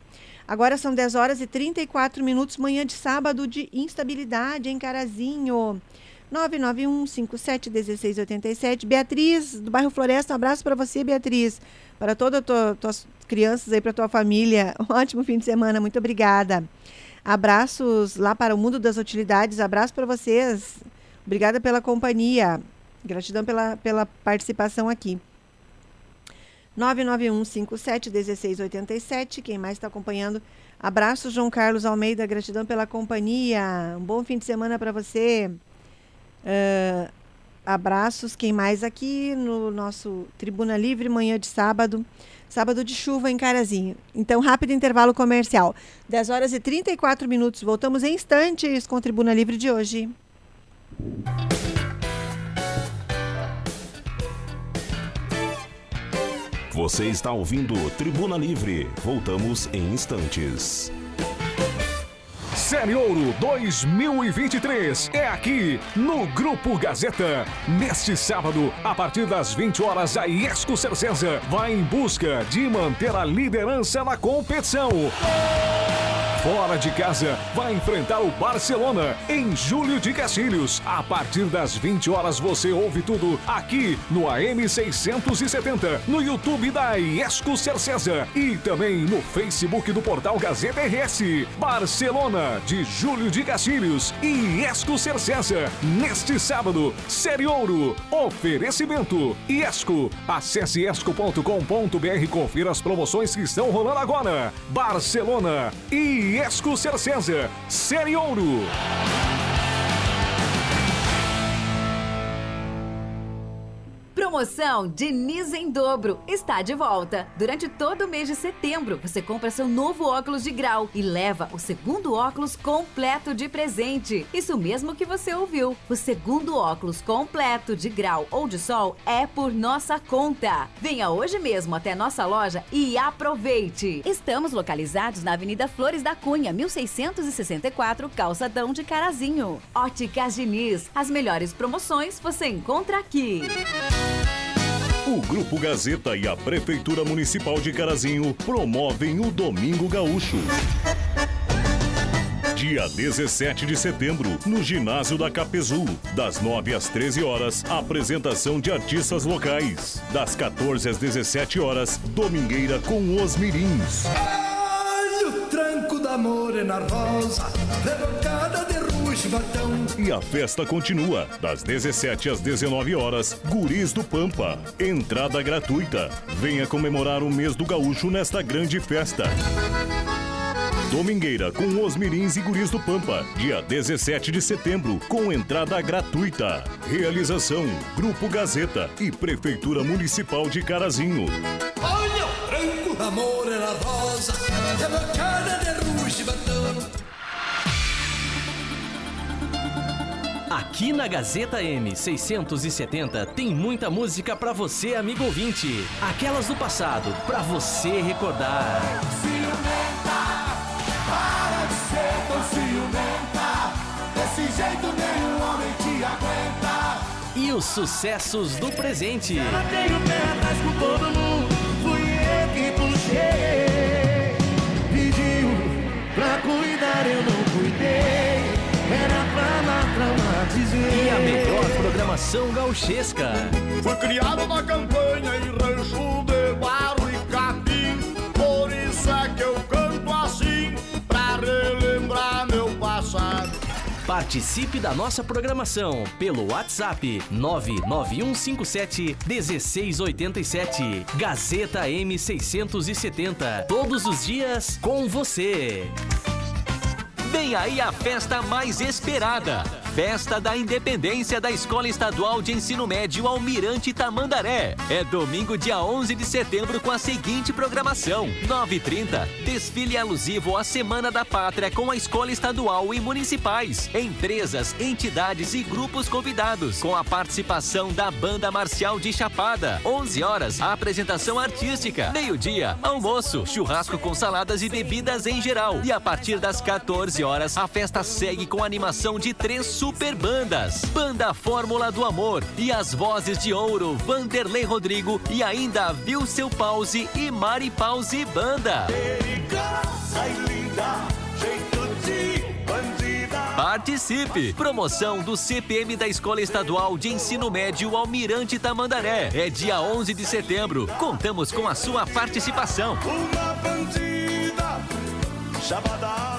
Agora são 10 horas e 34 minutos, manhã de sábado de instabilidade em Carazinho. 991-57-1687. Beatriz, do bairro Floresta, um abraço para você, Beatriz. Para todas as tuas crianças aí, para tua família. Um [laughs] ótimo fim de semana, muito obrigada. Abraços lá para o mundo das utilidades, abraço para vocês. Obrigada pela companhia. Gratidão pela, pela participação aqui. 991-57-1687. Quem mais está acompanhando? Abraço, João Carlos Almeida. Gratidão pela companhia. Um bom fim de semana para você. Uh, abraços. Quem mais aqui no nosso Tribuna Livre, manhã de sábado. Sábado de chuva em Carazinho. Então, rápido intervalo comercial. 10 horas e 34 minutos. Voltamos em instantes com o Tribuna Livre de hoje. Você está ouvindo Tribuna Livre. Voltamos em instantes. Série Ouro 2023 é aqui no Grupo Gazeta. Neste sábado, a partir das 20 horas, a Iesco Cercesa vai em busca de manter a liderança na competição. Fora de casa, vai enfrentar o Barcelona em Julho de Castilhos. A partir das 20 horas você ouve tudo aqui no AM 670, no YouTube da Iesco Cercesa e também no Facebook do portal Gazeta RS. Barcelona de Julho de Castilhos e Iesco Cercesa. Neste sábado, Série Ouro. Oferecimento Iesco. Acesse iesco.com.br confira as promoções que estão rolando agora. Barcelona e Iesco Cercesa. Série Ouro. Promoção Diniz em dobro está de volta. Durante todo o mês de setembro, você compra seu novo óculos de grau e leva o segundo óculos completo de presente. Isso mesmo que você ouviu. O segundo óculos completo de grau ou de sol é por nossa conta. Venha hoje mesmo até nossa loja e aproveite. Estamos localizados na Avenida Flores da Cunha, 1664, Calçadão de Carazinho. Óticas Diniz, as melhores promoções você encontra aqui. O Grupo Gazeta e a Prefeitura Municipal de Carazinho promovem o Domingo Gaúcho. Dia 17 de setembro, no ginásio da Capezu, das 9 às 13 horas, apresentação de artistas locais. Das 14 às 17 horas, domingueira com os mirins. Olha o tranco da morena rosa, de batão. E a festa continua, das 17 às 19 horas, Guris do Pampa. Entrada gratuita. Venha comemorar o mês do gaúcho nesta grande festa. Domingueira com os Mirins e Guris do Pampa, dia 17 de setembro, com entrada gratuita. Realização: Grupo Gazeta e Prefeitura Municipal de Carazinho. Olha o tranco da morena rosa, rebocada de ruge Aqui na Gazeta M 670 tem muita música pra você, amigo ouvinte. Aquelas do passado, pra você recordar. Ciumenta, para de ser tão ciumenta. Desse jeito nenhum homem te aguenta. E os sucessos do presente. Pé atrás com todo mundo. Fui eu que puxei. Pediu pra cuidar, eu não traumatizei. E a melhor programação gauchesca. Fui criado na campanha em rancho de barro e capim. Por isso é que eu canto assim, pra relembrar meu passado. Participe da nossa programação pelo WhatsApp 99157 1687. Gazeta M670. Todos os dias com você. Vem aí a festa mais esperada. Festa da Independência da Escola Estadual de Ensino Médio Almirante Tamandaré. É domingo, dia 11 de setembro, com a seguinte programação: 9h30, desfile alusivo à Semana da Pátria com a Escola Estadual e Municipais, empresas, entidades e grupos convidados, com a participação da Banda Marcial de Chapada. 11 horas, apresentação artística. Meio-dia, almoço, churrasco com saladas e bebidas em geral. E a partir das 14 horas, a festa segue com animação de três super bandas. Banda Fórmula do Amor e as vozes de ouro Vanderlei Rodrigo e ainda Vilseu Pause e Mari Pause Banda. Participe! Promoção do CPM da Escola Estadual de Ensino Médio Almirante Tamandaré. É dia 11 de setembro. Contamos com a sua participação. Uma bandida, chamada.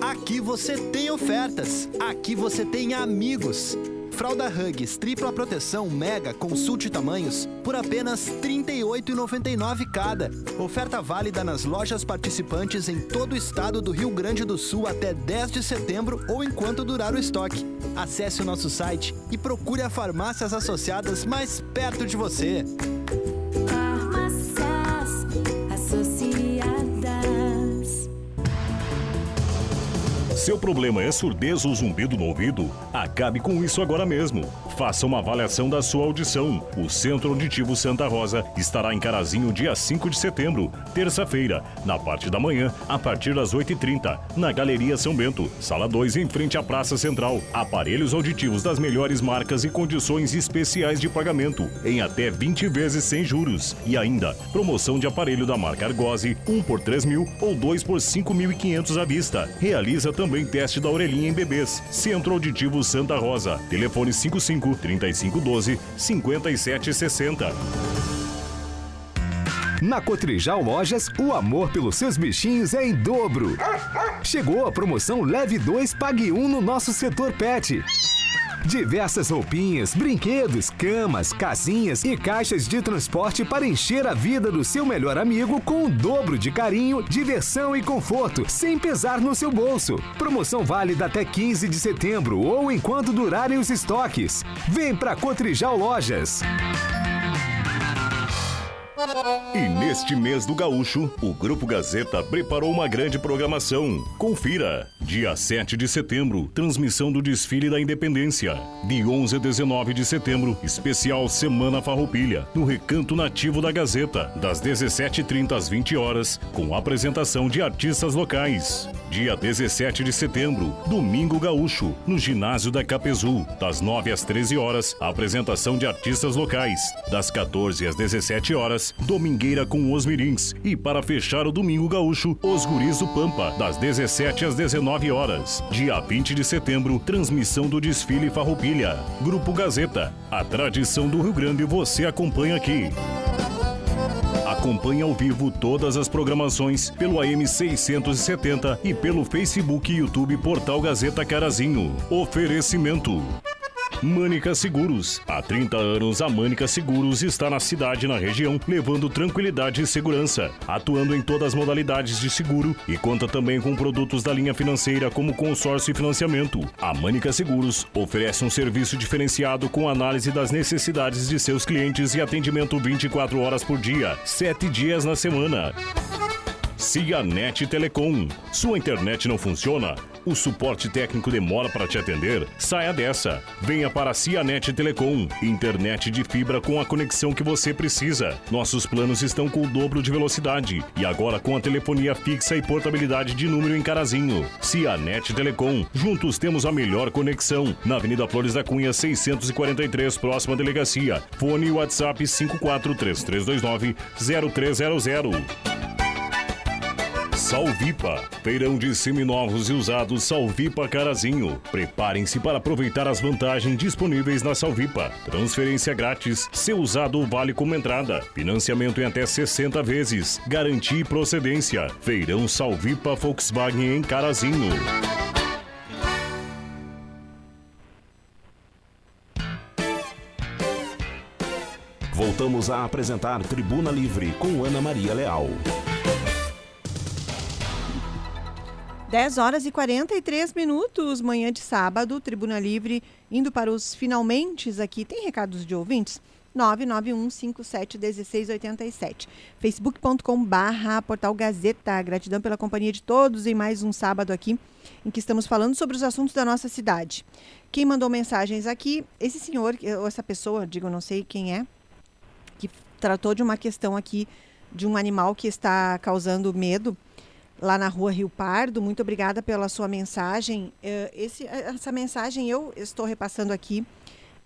Aqui você tem ofertas. Aqui você tem amigos. Fralda Hugs tripla proteção mega consulte tamanhos por apenas R$ 38,99 cada. Oferta válida nas lojas participantes em todo o estado do Rio Grande do Sul até 10 de setembro ou enquanto durar o estoque. Acesse o nosso site e procure a farmácias associadas mais perto de você. Seu problema é surdez ou zumbido no ouvido? Acabe com isso agora mesmo. Faça uma avaliação da sua audição. O Centro Auditivo Santa Rosa estará em Carazinho dia 5 de setembro, terça-feira, na parte da manhã, a partir das 8h30, na Galeria São Bento, sala 2, em frente à Praça Central. Aparelhos auditivos das melhores marcas e condições especiais de pagamento, em até 20 vezes sem juros. E ainda, promoção de aparelho da marca Argose, 1 por 3 mil ou 2 por 5.500 à vista. Realiza também teste da orelhinha em bebês. Centro Auditivo Santa Rosa. Telefone 55 3512 5760. Na Cotrijal Lojas, o amor pelos seus bichinhos é em dobro. Chegou a promoção Leve 2, Pague 1 no nosso setor pet. Diversas roupinhas, brinquedos, camas, casinhas e caixas de transporte para encher a vida do seu melhor amigo com o dobro de carinho, diversão e conforto, sem pesar no seu bolso. Promoção válida até 15 de setembro ou enquanto durarem os estoques. Vem pra Cotrijal Lojas. E neste mês do Gaúcho, o Grupo Gazeta preparou uma grande programação. Confira! Dia 7 de setembro, transmissão do desfile da Independência. De 11 a 19 de setembro, especial Semana Farroupilha, no Recanto Nativo da Gazeta, das 17h30 às 20 horas, com apresentação de artistas locais. Dia 17 de setembro, Domingo Gaúcho, no ginásio da Capezu, das 9 às 13 horas, apresentação de artistas locais. Das 14 às 17 horas, Domingueira com os Mirins. E para fechar o Domingo Gaúcho, Os Guris do Pampa, das 17 às 19 horas. Dia 20 de setembro, transmissão do desfile Farroupilha. Grupo Gazeta, a tradição do Rio Grande você acompanha aqui. Acompanhe ao vivo todas as programações pelo AM 670 e pelo Facebook e YouTube Portal Gazeta Carazinho. Oferecimento. Mânica Seguros. Há 30 anos, a Mânica Seguros está na cidade e na região, levando tranquilidade e segurança, atuando em todas as modalidades de seguro e conta também com produtos da linha financeira como consórcio e financiamento. A Mânica Seguros oferece um serviço diferenciado com análise das necessidades de seus clientes e atendimento 24 horas por dia, 7 dias na semana. Cianet Telecom. Sua internet não funciona? O suporte técnico demora para te atender? Saia dessa. Venha para a Cianet Telecom. Internet de fibra com a conexão que você precisa. Nossos planos estão com o dobro de velocidade. E agora com a telefonia fixa e portabilidade de número em Carazinho. Cianet Telecom. Juntos temos a melhor conexão. Na Avenida Flores da Cunha, 643, próxima delegacia. Fone WhatsApp 543329 0300. Salvipa, feirão de seminovos e usados Salvipa Carazinho. Preparem-se para aproveitar as vantagens disponíveis na Salvipa. Transferência grátis, seu usado vale como entrada. Financiamento em até 60 vezes. Garantia e procedência. Feirão Salvipa Volkswagen em Carazinho. Voltamos a apresentar Tribuna Livre com Ana Maria Leal. 10 horas e 43 minutos, manhã de sábado, Tribuna Livre, indo para os finalmente aqui. Tem recados de ouvintes? 991571687. facebook.com barra portal Gazeta. Gratidão pela companhia de todos em mais um sábado aqui, em que estamos falando sobre os assuntos da nossa cidade. Quem mandou mensagens aqui, esse senhor, ou essa pessoa, digo, não sei quem é, que tratou de uma questão aqui de um animal que está causando medo lá na rua Rio Pardo. Muito obrigada pela sua mensagem. Esse, essa mensagem eu estou repassando aqui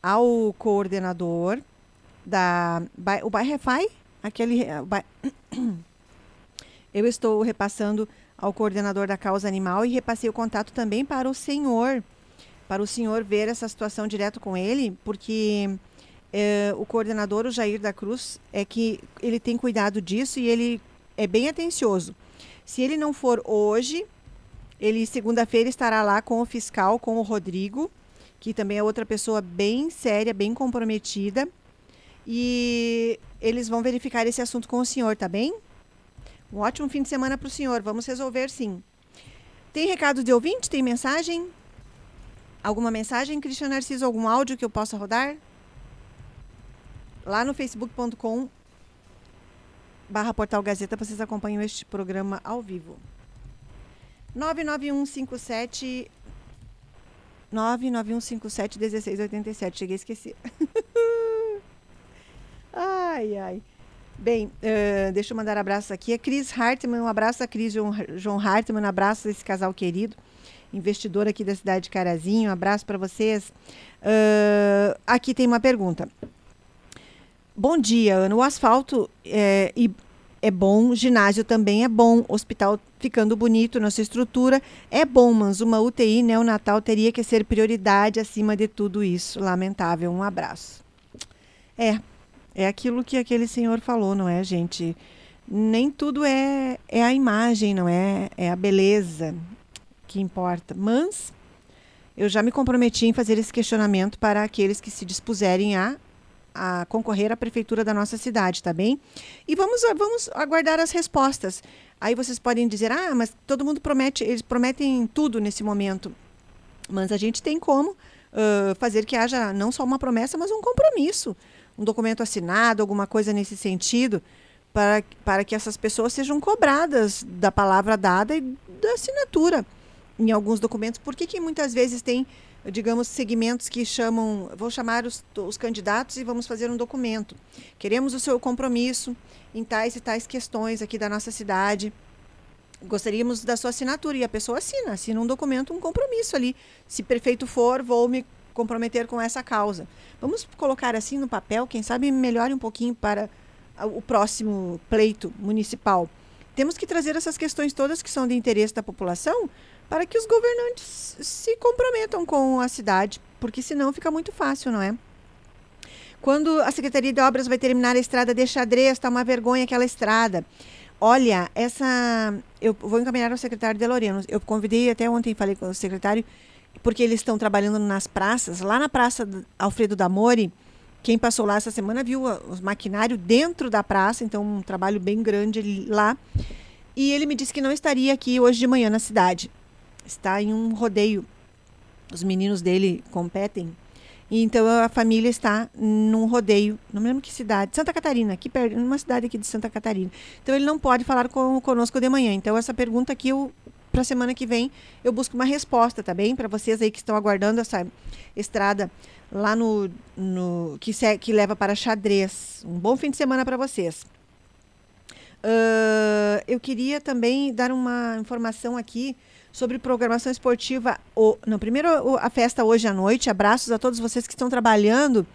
ao coordenador da. O bairro Refai? Aquele. [coughs] Eu estou repassando ao coordenador da causa animal e repassei o contato também para o senhor, para o senhor ver essa situação direto com ele, porque é, o coordenador, o Jair da Cruz, é que ele tem cuidado disso e ele é bem atencioso. Se ele não for hoje, ele segunda-feira estará lá com o fiscal, com o Rodrigo, que também é outra pessoa bem séria, bem comprometida. E eles vão verificar esse assunto com o senhor, tá bem? Um ótimo fim de semana para o senhor. Vamos resolver sim. Tem recado de ouvinte? Tem mensagem? Alguma mensagem, Cristian Narciso? Algum áudio que eu possa rodar? Lá no facebook.com barra Portal Gazeta, vocês acompanham este programa ao vivo. 99157 991571687. Cheguei a esquecer. [laughs] ai, ai. Bem, uh, deixa eu mandar abraços aqui. A Cris Hartmann, um abraço a Cris João, João Hartmann, um abraço a esse casal querido, investidor aqui da cidade de Carazinho, um abraço para vocês. Uh, aqui tem uma pergunta. Bom dia, Ana. O asfalto é, é bom, ginásio também é bom, hospital ficando bonito, nossa estrutura é bom, mas uma UTI neonatal teria que ser prioridade acima de tudo isso. Lamentável. Um abraço. É, é aquilo que aquele senhor falou, não é, gente? Nem tudo é, é a imagem, não é? É a beleza que importa. Mas eu já me comprometi em fazer esse questionamento para aqueles que se dispuserem a, a concorrer à prefeitura da nossa cidade, tá bem? E vamos, vamos aguardar as respostas. Aí vocês podem dizer, ah, mas todo mundo promete, eles prometem tudo nesse momento. Mas a gente tem como uh, fazer que haja não só uma promessa, mas um compromisso um documento assinado, alguma coisa nesse sentido, para, para que essas pessoas sejam cobradas da palavra dada e da assinatura em alguns documentos. Por que, que muitas vezes tem, digamos, segmentos que chamam, vou chamar os, os candidatos e vamos fazer um documento. Queremos o seu compromisso em tais e tais questões aqui da nossa cidade. Gostaríamos da sua assinatura e a pessoa assina, assina um documento, um compromisso ali. Se prefeito for, vou me comprometer com essa causa. Vamos colocar assim no papel, quem sabe melhore um pouquinho para o próximo pleito municipal. Temos que trazer essas questões todas que são de interesse da população para que os governantes se comprometam com a cidade, porque senão fica muito fácil, não é? Quando a Secretaria de Obras vai terminar a estrada de xadrez, está uma vergonha aquela estrada. Olha, essa. Eu vou encaminhar ao secretário de Loreno. Eu convidei até ontem, falei com o secretário, porque eles estão trabalhando nas praças. Lá na Praça Alfredo Damori, quem passou lá essa semana viu os maquinários dentro da praça, então um trabalho bem grande lá. E ele me disse que não estaria aqui hoje de manhã na cidade. Está em um rodeio. Os meninos dele competem. Então a família está num rodeio, não me lembro que cidade, Santa Catarina, aqui perto, numa cidade aqui de Santa Catarina. Então ele não pode falar com, conosco de manhã. Então essa pergunta aqui para a semana que vem eu busco uma resposta, tá bem? Para vocês aí que estão aguardando essa estrada lá no, no que, se, que leva para xadrez. Um bom fim de semana para vocês. Uh, eu queria também dar uma informação aqui sobre programação esportiva. O, primeiro a festa hoje à noite. Abraços a todos vocês que estão trabalhando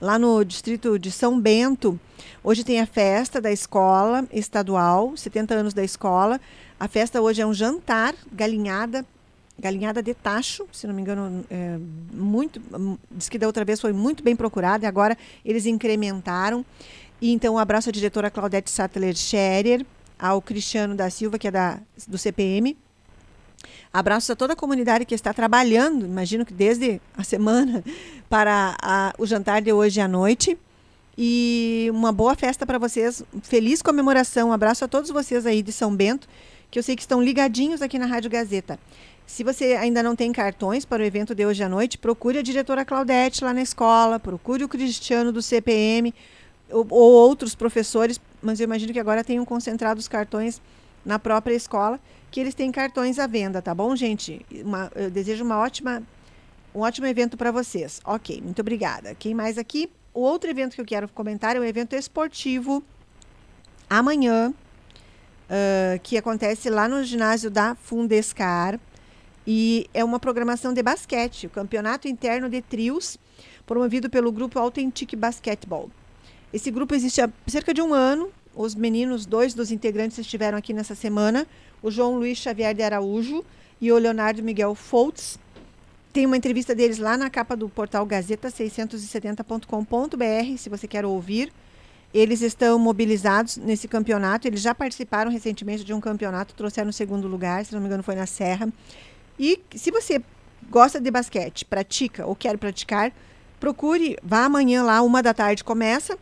lá no distrito de São Bento. Hoje tem a festa da escola estadual, 70 anos da escola. A festa hoje é um jantar, galinhada, galinhada de tacho, se não me engano, é, muito, diz que da outra vez foi muito bem procurada e agora eles incrementaram. E então um abraço à diretora Claudete Sattler Scherer, ao Cristiano da Silva, que é da, do CPM. Abraço a toda a comunidade que está trabalhando, imagino que desde a semana, [laughs] para a, o jantar de hoje à noite. E uma boa festa para vocês. Feliz comemoração. Um abraço a todos vocês aí de São Bento que eu sei que estão ligadinhos aqui na Rádio Gazeta. Se você ainda não tem cartões para o evento de hoje à noite, procure a diretora Claudete lá na escola, procure o Cristiano do CPM ou, ou outros professores, mas eu imagino que agora tenham concentrado os cartões na própria escola, que eles têm cartões à venda, tá bom, gente? Uma, eu desejo uma ótima, um ótimo evento para vocês. Ok, muito obrigada. Quem mais aqui? O outro evento que eu quero comentar é um evento esportivo amanhã, uh, que acontece lá no ginásio da Fundescar. E é uma programação de basquete, o campeonato interno de trios, promovido pelo grupo Authentic Basketball. Esse grupo existe há cerca de um ano. Os meninos, dois dos integrantes estiveram aqui nessa semana, o João Luiz Xavier de Araújo e o Leonardo Miguel Foltz. Tem uma entrevista deles lá na capa do portal Gazeta670.com.br, se você quer ouvir. Eles estão mobilizados nesse campeonato. Eles já participaram recentemente de um campeonato, trouxeram o segundo lugar, se não me engano, foi na Serra. E se você gosta de basquete, pratica ou quer praticar, procure, vá amanhã lá, uma da tarde começa,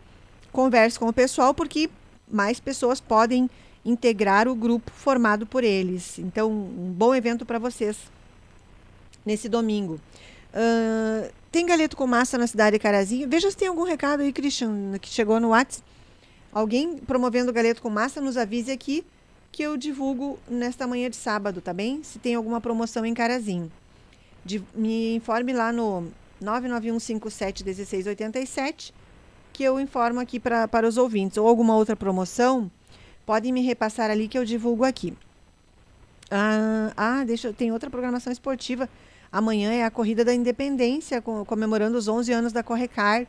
converse com o pessoal, porque mais pessoas podem integrar o grupo formado por eles. Então, um bom evento para vocês nesse domingo. Uh, tem galeto com massa na cidade de Carazinho? Veja se tem algum recado aí, Christian, que chegou no WhatsApp. Alguém promovendo galeto com massa, nos avise aqui que eu divulgo nesta manhã de sábado, tá bem? Se tem alguma promoção em Carazinho. de- me informe lá no 991571687 que eu informo aqui pra, para os ouvintes. Ou alguma outra promoção, podem me repassar ali que eu divulgo aqui. Ah, ah, deixa eu. Tem outra programação esportiva. Amanhã é a Corrida da Independência, com- comemorando os 11 anos da Correcar.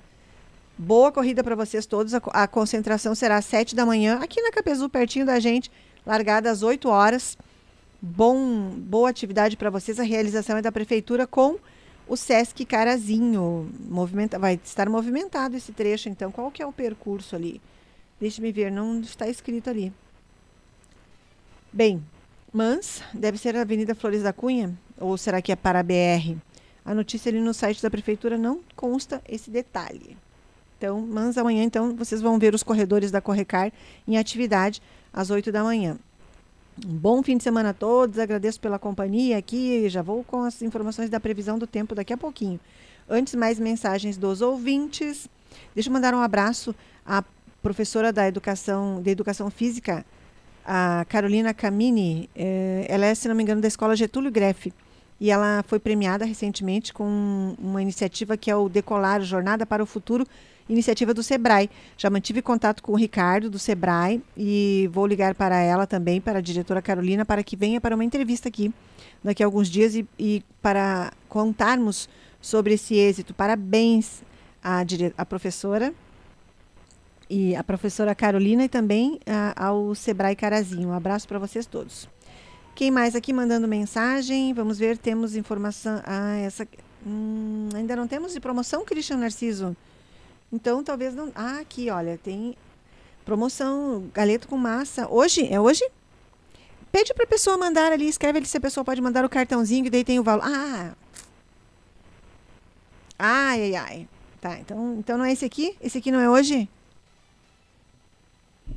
Boa corrida para vocês todos. A, a concentração será às 7 da manhã, aqui na Capezu, pertinho da gente, largada às 8 horas. Bom, boa atividade para vocês. A realização é da prefeitura com o Sesc Carazinho. Movimenta, vai estar movimentado esse trecho, então. Qual que é o percurso ali? Deixe-me ver, não está escrito ali. Bem, mas deve ser a Avenida Flores da Cunha ou será que é para a BR? A notícia ali no site da prefeitura não consta esse detalhe. Então, mas amanhã então vocês vão ver os corredores da Correcar em atividade às 8 da manhã. Um bom fim de semana a todos, agradeço pela companhia aqui, já vou com as informações da previsão do tempo daqui a pouquinho. Antes, mais mensagens dos ouvintes. Deixa eu mandar um abraço à professora da educação, de educação física, a Carolina Camini. eh, ela é, se não me engano, da escola Getúlio Greff. E ela foi premiada recentemente com uma iniciativa que é o Decolar Jornada para o Futuro, iniciativa do Sebrae. Já mantive contato com o Ricardo do Sebrae e vou ligar para ela também, para a diretora Carolina, para que venha para uma entrevista aqui daqui a alguns dias e, e para contarmos sobre esse êxito. Parabéns à, à professora e a professora Carolina e também ah, ao Sebrae Carazinho. Um abraço para vocês todos. Quem mais aqui mandando mensagem? Vamos ver, temos informação. Ah, essa. Hum, ainda não temos de promoção, Cristian Narciso? Então talvez não. Ah, aqui, olha, tem promoção, galeto com massa. Hoje? É hoje? Pede para a pessoa mandar ali, escreve ali se a pessoa pode mandar o cartãozinho, que daí tem o valor. Ah! Ai, ai, ai. Tá, então, então não é esse aqui? Esse aqui não é hoje?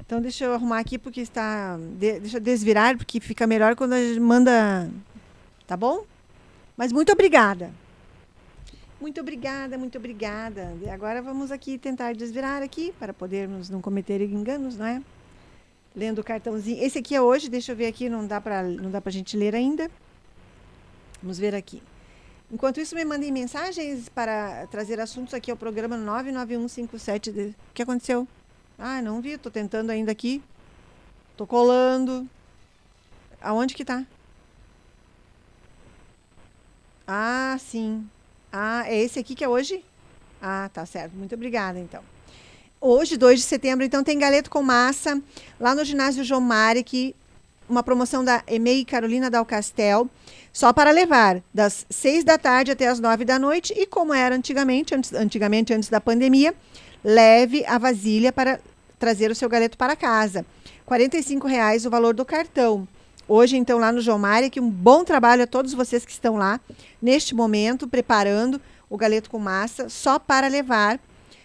Então deixa eu arrumar aqui porque está. de- deixa eu desvirar, porque fica melhor quando a gente manda. Tá bom? Mas muito obrigada. Muito obrigada, muito obrigada. E agora vamos aqui tentar desvirar aqui para podermos não cometer enganos, não é? Lendo o cartãozinho. Esse aqui é hoje, deixa eu ver aqui, não dá para não dá pra gente ler ainda. Vamos ver aqui. Enquanto isso, me mandem mensagens para trazer assuntos aqui ao programa 99157. de- O que aconteceu? Ah, não vi, tô tentando ainda aqui. Tô colando. Aonde que tá? Ah, sim. Ah, é esse aqui que é hoje? Ah, tá certo. Muito obrigada, então. Hoje, 2 de setembro, então, tem galeto com massa lá no ginásio João Marek, uma promoção da EMEI Carolina Dal Castel, só para levar das 6 da tarde até as 9 da noite e como era antigamente, antes, antigamente antes da pandemia, leve a vasilha para trazer o seu galeto para casa. 45 reais o valor do cartão. Hoje, então, lá no João Marek, um bom trabalho a todos vocês que estão lá, neste momento, preparando o galeto com massa, só para levar.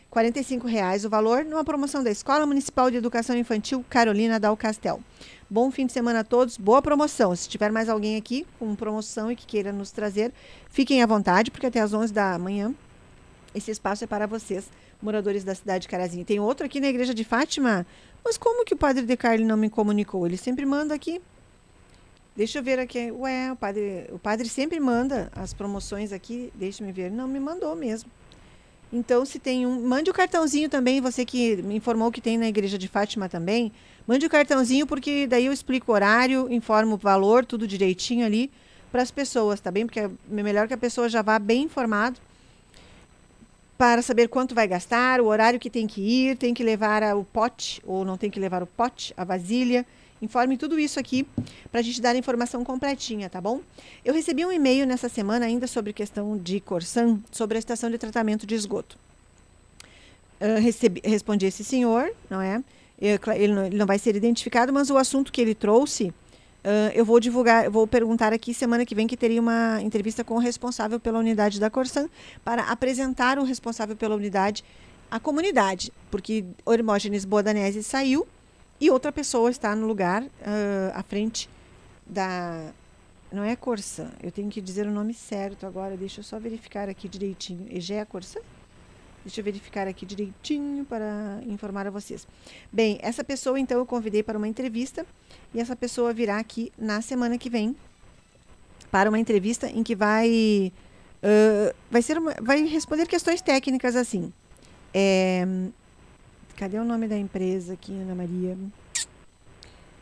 45 reais o valor, numa promoção da Escola Municipal de Educação Infantil Carolina Dal Castel. Bom fim de semana a todos, boa promoção. Se tiver mais alguém aqui com promoção e que queira nos trazer, fiquem à vontade, porque até às 11 da manhã esse espaço é para vocês, moradores da cidade de Carazinho. Tem outro aqui na Igreja de Fátima, mas como que o padre De Carli não me comunicou? Ele sempre manda aqui. Deixa eu ver aqui. Ué, o padre, o padre sempre manda as promoções aqui. Deixa eu ver. Não me mandou mesmo. Então, se tem um. Mande o cartãozinho também, você que me informou que tem na Igreja de Fátima também. Mande o cartãozinho, porque daí eu explico o horário, informo o valor, tudo direitinho ali para as pessoas, tá bem? Porque é melhor que a pessoa já vá bem informado para saber quanto vai gastar, o horário que tem que ir, tem que levar o pote ou não tem que levar o pote, a vasilha. Informe tudo isso aqui para a gente dar a informação completinha, tá bom? Eu recebi um e-mail nessa semana ainda sobre questão de Corsan, sobre a estação de tratamento de esgoto. Ah, recebi, respondi esse senhor, não é? Ele, não, ele não vai ser identificado, mas o assunto que ele trouxe, ah, eu vou divulgar, vou perguntar aqui semana que vem que teria uma entrevista com o responsável pela unidade da Corsan para apresentar o responsável pela unidade à comunidade, porque Hermógenes Bodanese saiu e outra pessoa está no lugar ah, à frente da. Não é Corsan, eu tenho que dizer o nome certo agora, deixa eu só verificar aqui direitinho. Egea Corsan? Deixa eu verificar aqui direitinho para informar a vocês. Bem, essa pessoa então eu convidei para uma entrevista e essa pessoa virá aqui na semana que vem para uma entrevista em que vai uh, vai ser uma, vai responder questões técnicas assim. É, cadê o nome da empresa aqui, Ana Maria?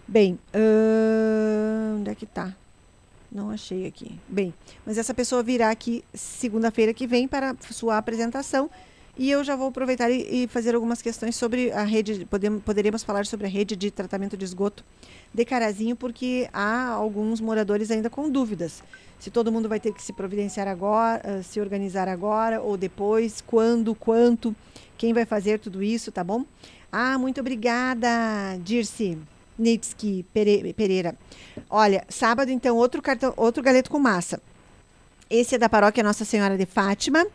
Bem, uh, onde é que tá? Não achei aqui. Bem, mas essa pessoa virá aqui segunda-feira que vem para sua apresentação e eu já vou aproveitar e, e fazer algumas questões sobre a rede. Podemos, poderemos falar sobre a rede de tratamento de esgoto de Carazinho, porque há alguns moradores ainda com dúvidas. Se todo mundo vai ter que se providenciar agora, uh, se organizar agora ou depois, quando, quanto, quem vai fazer tudo isso, tá bom? Ah, muito obrigada, Dirce. Nitsky Pereira. Olha, sábado, então, outro cartão, outro galeto com massa. Esse é da paróquia Nossa Senhora de Fátima.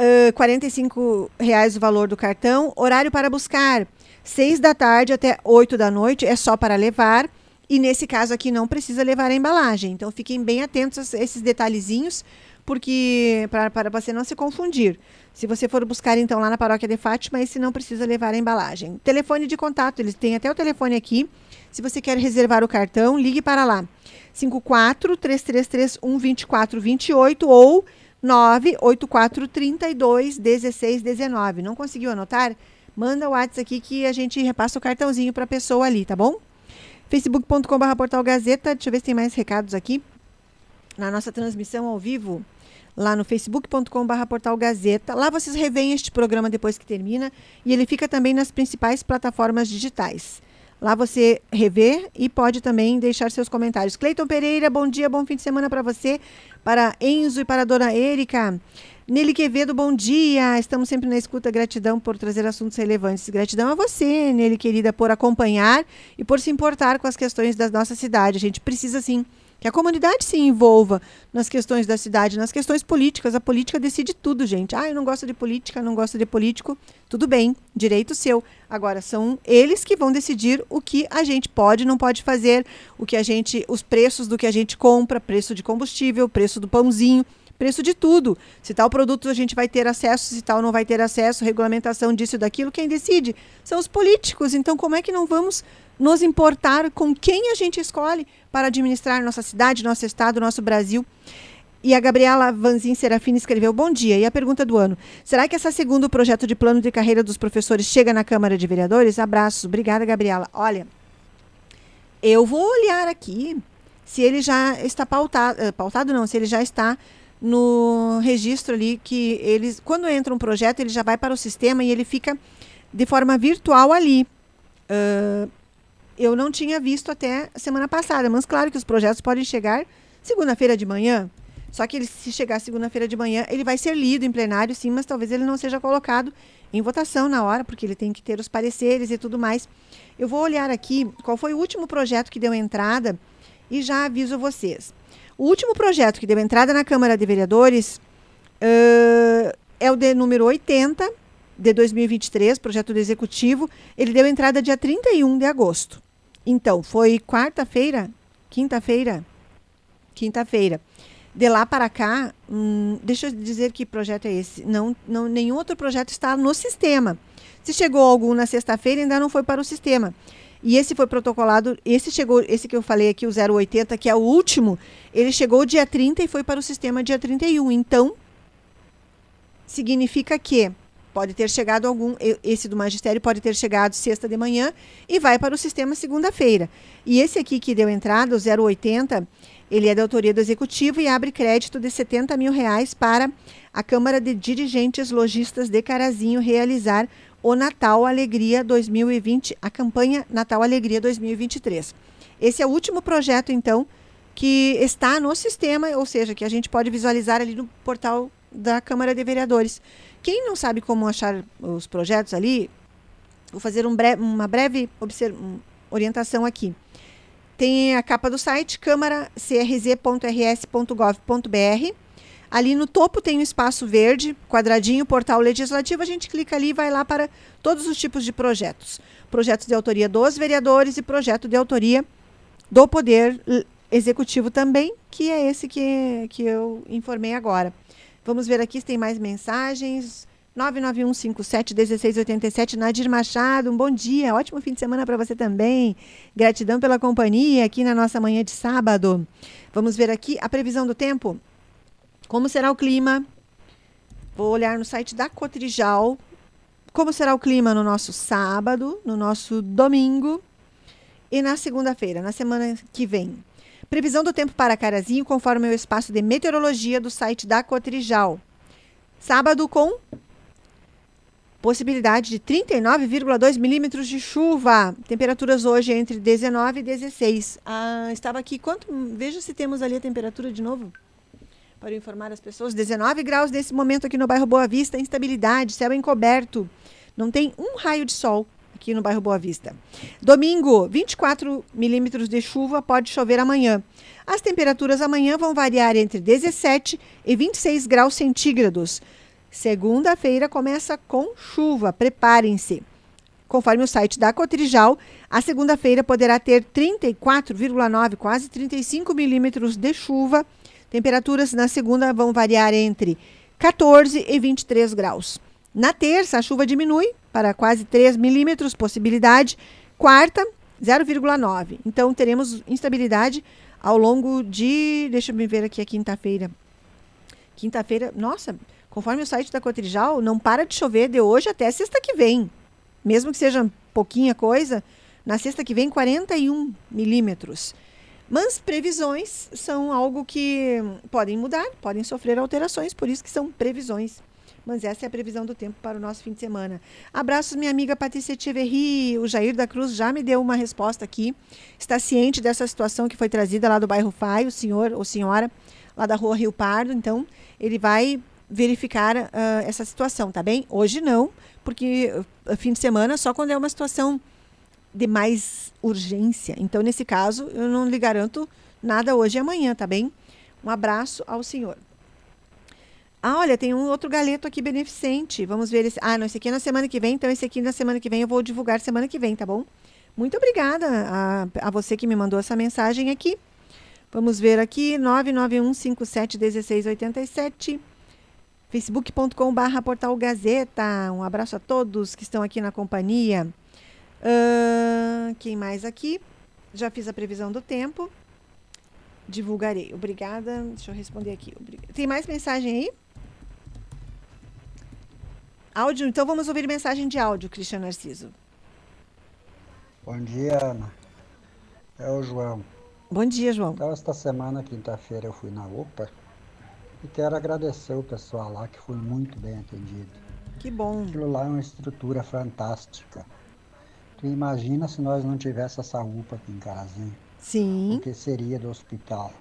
Uh, 45 reais o valor do cartão. Horário para buscar: 6 da tarde até 8 da noite. É só para levar. E nesse caso aqui não precisa levar a embalagem. Então fiquem bem atentos a esses detalhezinhos, porque para você não se confundir. Se você for buscar então lá na paróquia de Fátima, esse não precisa levar a embalagem. Telefone de contato, eles têm até o telefone aqui. Se você quer reservar o cartão, ligue para lá. 54 3331 2428 ou 984 32 16 19. Não conseguiu anotar? Manda o WhatsApp aqui que a gente repassa o cartãozinho para a pessoa ali, tá bom? facebook.com.br portal Gazeta. Deixa eu ver se tem mais recados aqui. Na nossa transmissão ao vivo, lá no facebook.com.br portal Gazeta. Lá vocês revêem este programa depois que termina e ele fica também nas principais plataformas digitais. Lá você revê e pode também deixar seus comentários. Cleiton Pereira, bom dia, bom fim de semana para você, para Enzo e para a dona Érica. Nele Quevedo, bom dia. Estamos sempre na escuta. Gratidão por trazer assuntos relevantes. Gratidão a você, Nele querida, por acompanhar e por se importar com as questões da nossa cidade. A gente precisa sim que a comunidade se envolva nas questões da cidade, nas questões políticas. A política decide tudo, gente. Ah, eu não gosto de política, não gosto de político. Tudo bem, direito seu. Agora são eles que vão decidir o que a gente pode, não pode fazer, o que a gente, os preços do que a gente compra, preço de combustível, preço do pãozinho, preço de tudo. Se tal produto a gente vai ter acesso, se tal não vai ter acesso, regulamentação disso daquilo, quem decide são os políticos. Então, como é que não vamos nos importar com quem a gente escolhe para administrar nossa cidade, nosso estado, nosso Brasil. E a Gabriela Vanzin Serafini escreveu: Bom dia. E a pergunta do ano: Será que essa segundo projeto de plano de carreira dos professores chega na Câmara de Vereadores? Abraços. Obrigada, Gabriela. Olha, eu vou olhar aqui se ele já está pautado, eh, pautado não, se ele já está no registro ali que eles, quando entra um projeto, ele já vai para o sistema e ele fica de forma virtual ali. Uh, eu não tinha visto até semana passada, mas claro que os projetos podem chegar segunda-feira de manhã. Só que ele, se chegar segunda-feira de manhã, ele vai ser lido em plenário, sim, mas talvez ele não seja colocado em votação na hora, porque ele tem que ter os pareceres e tudo mais. Eu vou olhar aqui qual foi o último projeto que deu entrada e já aviso vocês. O último projeto que deu entrada na Câmara de Vereadores uh, é o de número 80 de 2023, projeto do Executivo. Ele deu entrada dia 31 de agosto. Então, foi quarta-feira, quinta-feira, quinta-feira. De lá para cá, hum, deixa eu dizer que projeto é esse. Não, não, nenhum outro projeto está no sistema. Se chegou algum na sexta-feira, ainda não foi para o sistema. E esse foi protocolado, esse chegou, esse que eu falei aqui, o 080, que é o último, ele chegou dia 30 e foi para o sistema dia 31. Então, significa que Pode ter chegado algum, esse do magistério pode ter chegado sexta de manhã e vai para o sistema segunda-feira. E esse aqui que deu entrada, o 080, ele é da autoria do executivo e abre crédito de 70 mil reais para a Câmara de Dirigentes Logistas de Carazinho realizar o Natal Alegria 2020, a campanha Natal Alegria 2023. Esse é o último projeto, então, que está no sistema, ou seja, que a gente pode visualizar ali no portal da Câmara de Vereadores. Quem não sabe como achar os projetos ali, vou fazer um uma breve orientação aqui. Tem a capa do site câmaracrz.rs.gov.br. Ali no topo tem um espaço verde, quadradinho, portal legislativo. A gente clica ali e vai lá para todos os tipos de projetos. Projetos de autoria dos vereadores e projeto de autoria do Poder Executivo também, que é esse que, que eu informei agora. Vamos ver aqui se tem mais mensagens. 991571687. Nadir Machado, um bom dia. Ótimo fim de semana para você também. Gratidão pela companhia aqui na nossa manhã de sábado. Vamos ver aqui a previsão do tempo. Como será o clima? Vou olhar no site da Cotrijal. Como será o clima no nosso sábado, no nosso domingo e na segunda-feira, na semana que vem. Previsão do tempo para Carazinho, conforme o espaço de meteorologia do site da Cotrijal. Sábado com possibilidade de 39,2 milímetros de chuva. Temperaturas hoje entre 19 e 16. Ah, estava aqui, quanto? Veja se temos ali a temperatura de novo. Para informar as pessoas, 19 graus nesse momento aqui no bairro Boa Vista, instabilidade, céu encoberto. Não tem um raio de sol aqui no bairro Boa Vista. Domingo, 24 milímetros de chuva, pode chover amanhã. As temperaturas amanhã vão variar entre 17 e 26 graus centígrados. Segunda-feira começa com chuva, preparem-se. Conforme o site da Cotrijal, a segunda-feira poderá ter 34,9, quase 35 milímetros de chuva. Temperaturas na segunda vão variar entre 14 e 23 graus. Na terça, a chuva diminui para quase 3 milímetros, possibilidade. Quarta, 0,9. Então, teremos instabilidade ao longo de. Deixa eu ver aqui a quinta-feira. Quinta-feira, nossa, conforme o site da Cotrijal, não para de chover de hoje até sexta que vem. Mesmo que seja pouquinha coisa, na sexta que vem, 41 milímetros. Mas previsões são algo que podem mudar, podem sofrer alterações, por isso que são previsões. Mas essa é a previsão do tempo para o nosso fim de semana. Abraços, minha amiga Patrícia Tcheverry. O Jair da Cruz já me deu uma resposta aqui. Está ciente dessa situação que foi trazida lá do bairro Fai, o senhor ou senhora, lá da rua Rio Pardo. Então, ele vai verificar uh, essa situação, tá bem? Hoje não, porque uh, fim de semana só quando é uma situação de mais urgência. Então, nesse caso, eu não lhe garanto nada hoje e amanhã, tá bem? Um abraço ao senhor. Ah, olha, tem um outro galeto aqui beneficente. Vamos ver esse. Ah, não, esse aqui é na semana que vem, então esse aqui na semana que vem eu vou divulgar semana que vem, tá bom? Muito obrigada a, a você que me mandou essa mensagem aqui. Vamos ver aqui, 991571687 facebook.com.br Portal Gazeta. Um abraço a todos que estão aqui na companhia. Uh, quem mais aqui? Já fiz a previsão do tempo. Divulgarei. Obrigada. Deixa eu responder aqui. Tem mais mensagem aí? Áudio? Então vamos ouvir mensagem de áudio, Cristiano Narciso. Bom dia, Ana. É o João. Bom dia, João. Então, esta semana, quinta-feira, eu fui na UPA e quero agradecer o pessoal lá que foi muito bem atendido. Que bom. Aquilo lá é uma estrutura fantástica. Tu imagina se nós não tivesse essa UPA aqui em Carazinho? Sim. O que seria do hospital?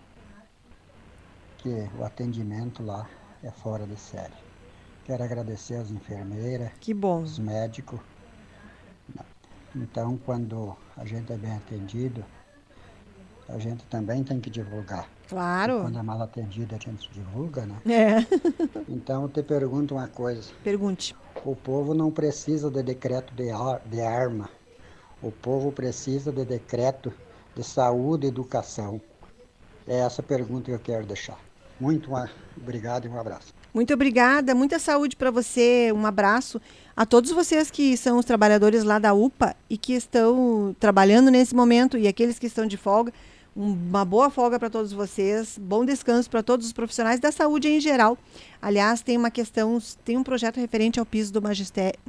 Que o atendimento lá é fora de série. Quero agradecer às enfermeiras, que bom. os médicos. Então, quando a gente é bem atendido, a gente também tem que divulgar. Claro. E quando é mal atendido, a gente divulga, né? É. [laughs] então, eu te pergunto uma coisa. Pergunte. O povo não precisa de decreto de, ar, de arma. O povo precisa de decreto de saúde e educação. É essa pergunta que eu quero deixar. Muito obrigado e um abraço. Muito obrigada, muita saúde para você, um abraço a todos vocês que são os trabalhadores lá da UPA e que estão trabalhando nesse momento e aqueles que estão de folga. Uma boa folga para todos vocês, bom descanso para todos os profissionais da saúde em geral. Aliás, tem uma questão, tem um projeto referente ao piso do magistério.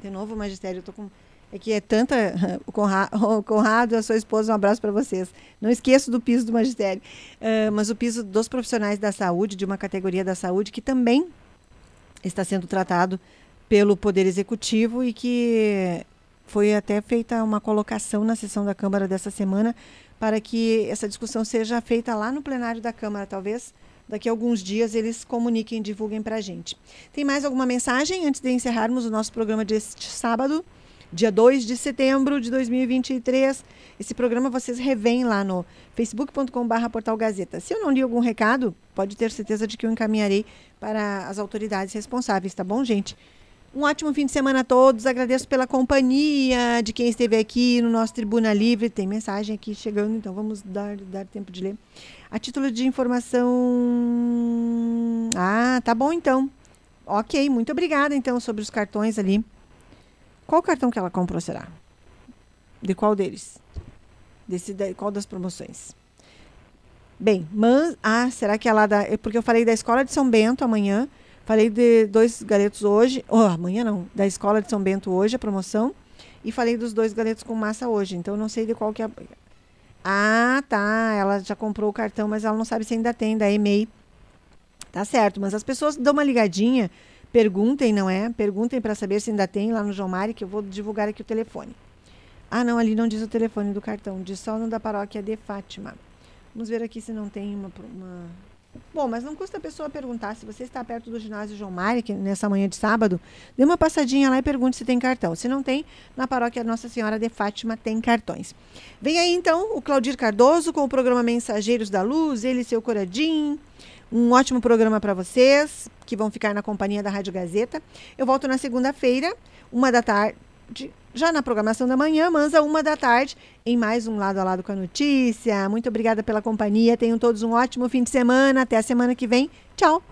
De novo, magistério, eu tô com é que é tanta. O Conrado, o Conrado a sua esposa, um abraço para vocês. Não esqueço do piso do magistério. Uh, mas o piso dos profissionais da saúde, de uma categoria da saúde, que também está sendo tratado pelo Poder Executivo e que foi até feita uma colocação na sessão da Câmara dessa semana para que essa discussão seja feita lá no plenário da Câmara, talvez daqui a alguns dias eles comuniquem, divulguem para a gente. Tem mais alguma mensagem antes de encerrarmos o nosso programa deste sábado, dia 2 de setembro de 2023? Esse programa vocês revêem lá no facebook.com.br Portal Gazeta. Se eu não li algum recado, pode ter certeza de que eu encaminharei para as autoridades responsáveis, tá bom, gente? Um ótimo fim de semana a todos. Agradeço pela companhia de quem esteve aqui no nosso Tribuna Livre. Tem mensagem aqui chegando, então vamos dar, dar tempo de ler. A título de informação. Ah, tá bom então. Ok, muito obrigada então sobre os cartões ali. Qual cartão que ela comprou será? De qual deles? Desse, de, qual das promoções? Bem, mas. Ah, será que é lá da. é Porque eu falei da escola de São Bento amanhã. Falei de dois galetos hoje. Oh, amanhã não. Da escola de São Bento hoje, a promoção. E falei dos dois galetos com massa hoje. Então não sei de qual que é. Ah, tá. Ela já comprou o cartão, mas ela não sabe se ainda tem, da EMEI. Tá certo, mas as pessoas dão uma ligadinha, perguntem, não é? Perguntem para saber se ainda tem lá no João Mari, que eu vou divulgar aqui o telefone. Ah, não, ali não diz o telefone do cartão, diz só no da paróquia de Fátima. Vamos ver aqui se não tem uma, uma... Bom, mas não custa a pessoa perguntar. Se você está perto do ginásio João Mari, que nessa manhã de sábado, dê uma passadinha lá e pergunte se tem cartão. Se não tem, na paróquia Nossa Senhora de Fátima tem cartões. Vem aí então o Claudir Cardoso com o programa Mensageiros da Luz, ele e seu Coradim. Um ótimo programa para vocês, que vão ficar na companhia da Rádio Gazeta. Eu volto na segunda-feira, uma da tarde, já na programação da manhã, mas a uma da tarde, em mais um Lado a Lado com a Notícia. Muito obrigada pela companhia. Tenham todos um ótimo fim de semana. Até a semana que vem. Tchau.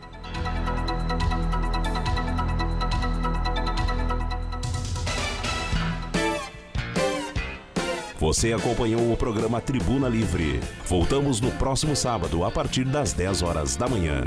Você acompanhou o programa Tribuna Livre. Voltamos no próximo sábado, a partir das 10 horas da manhã.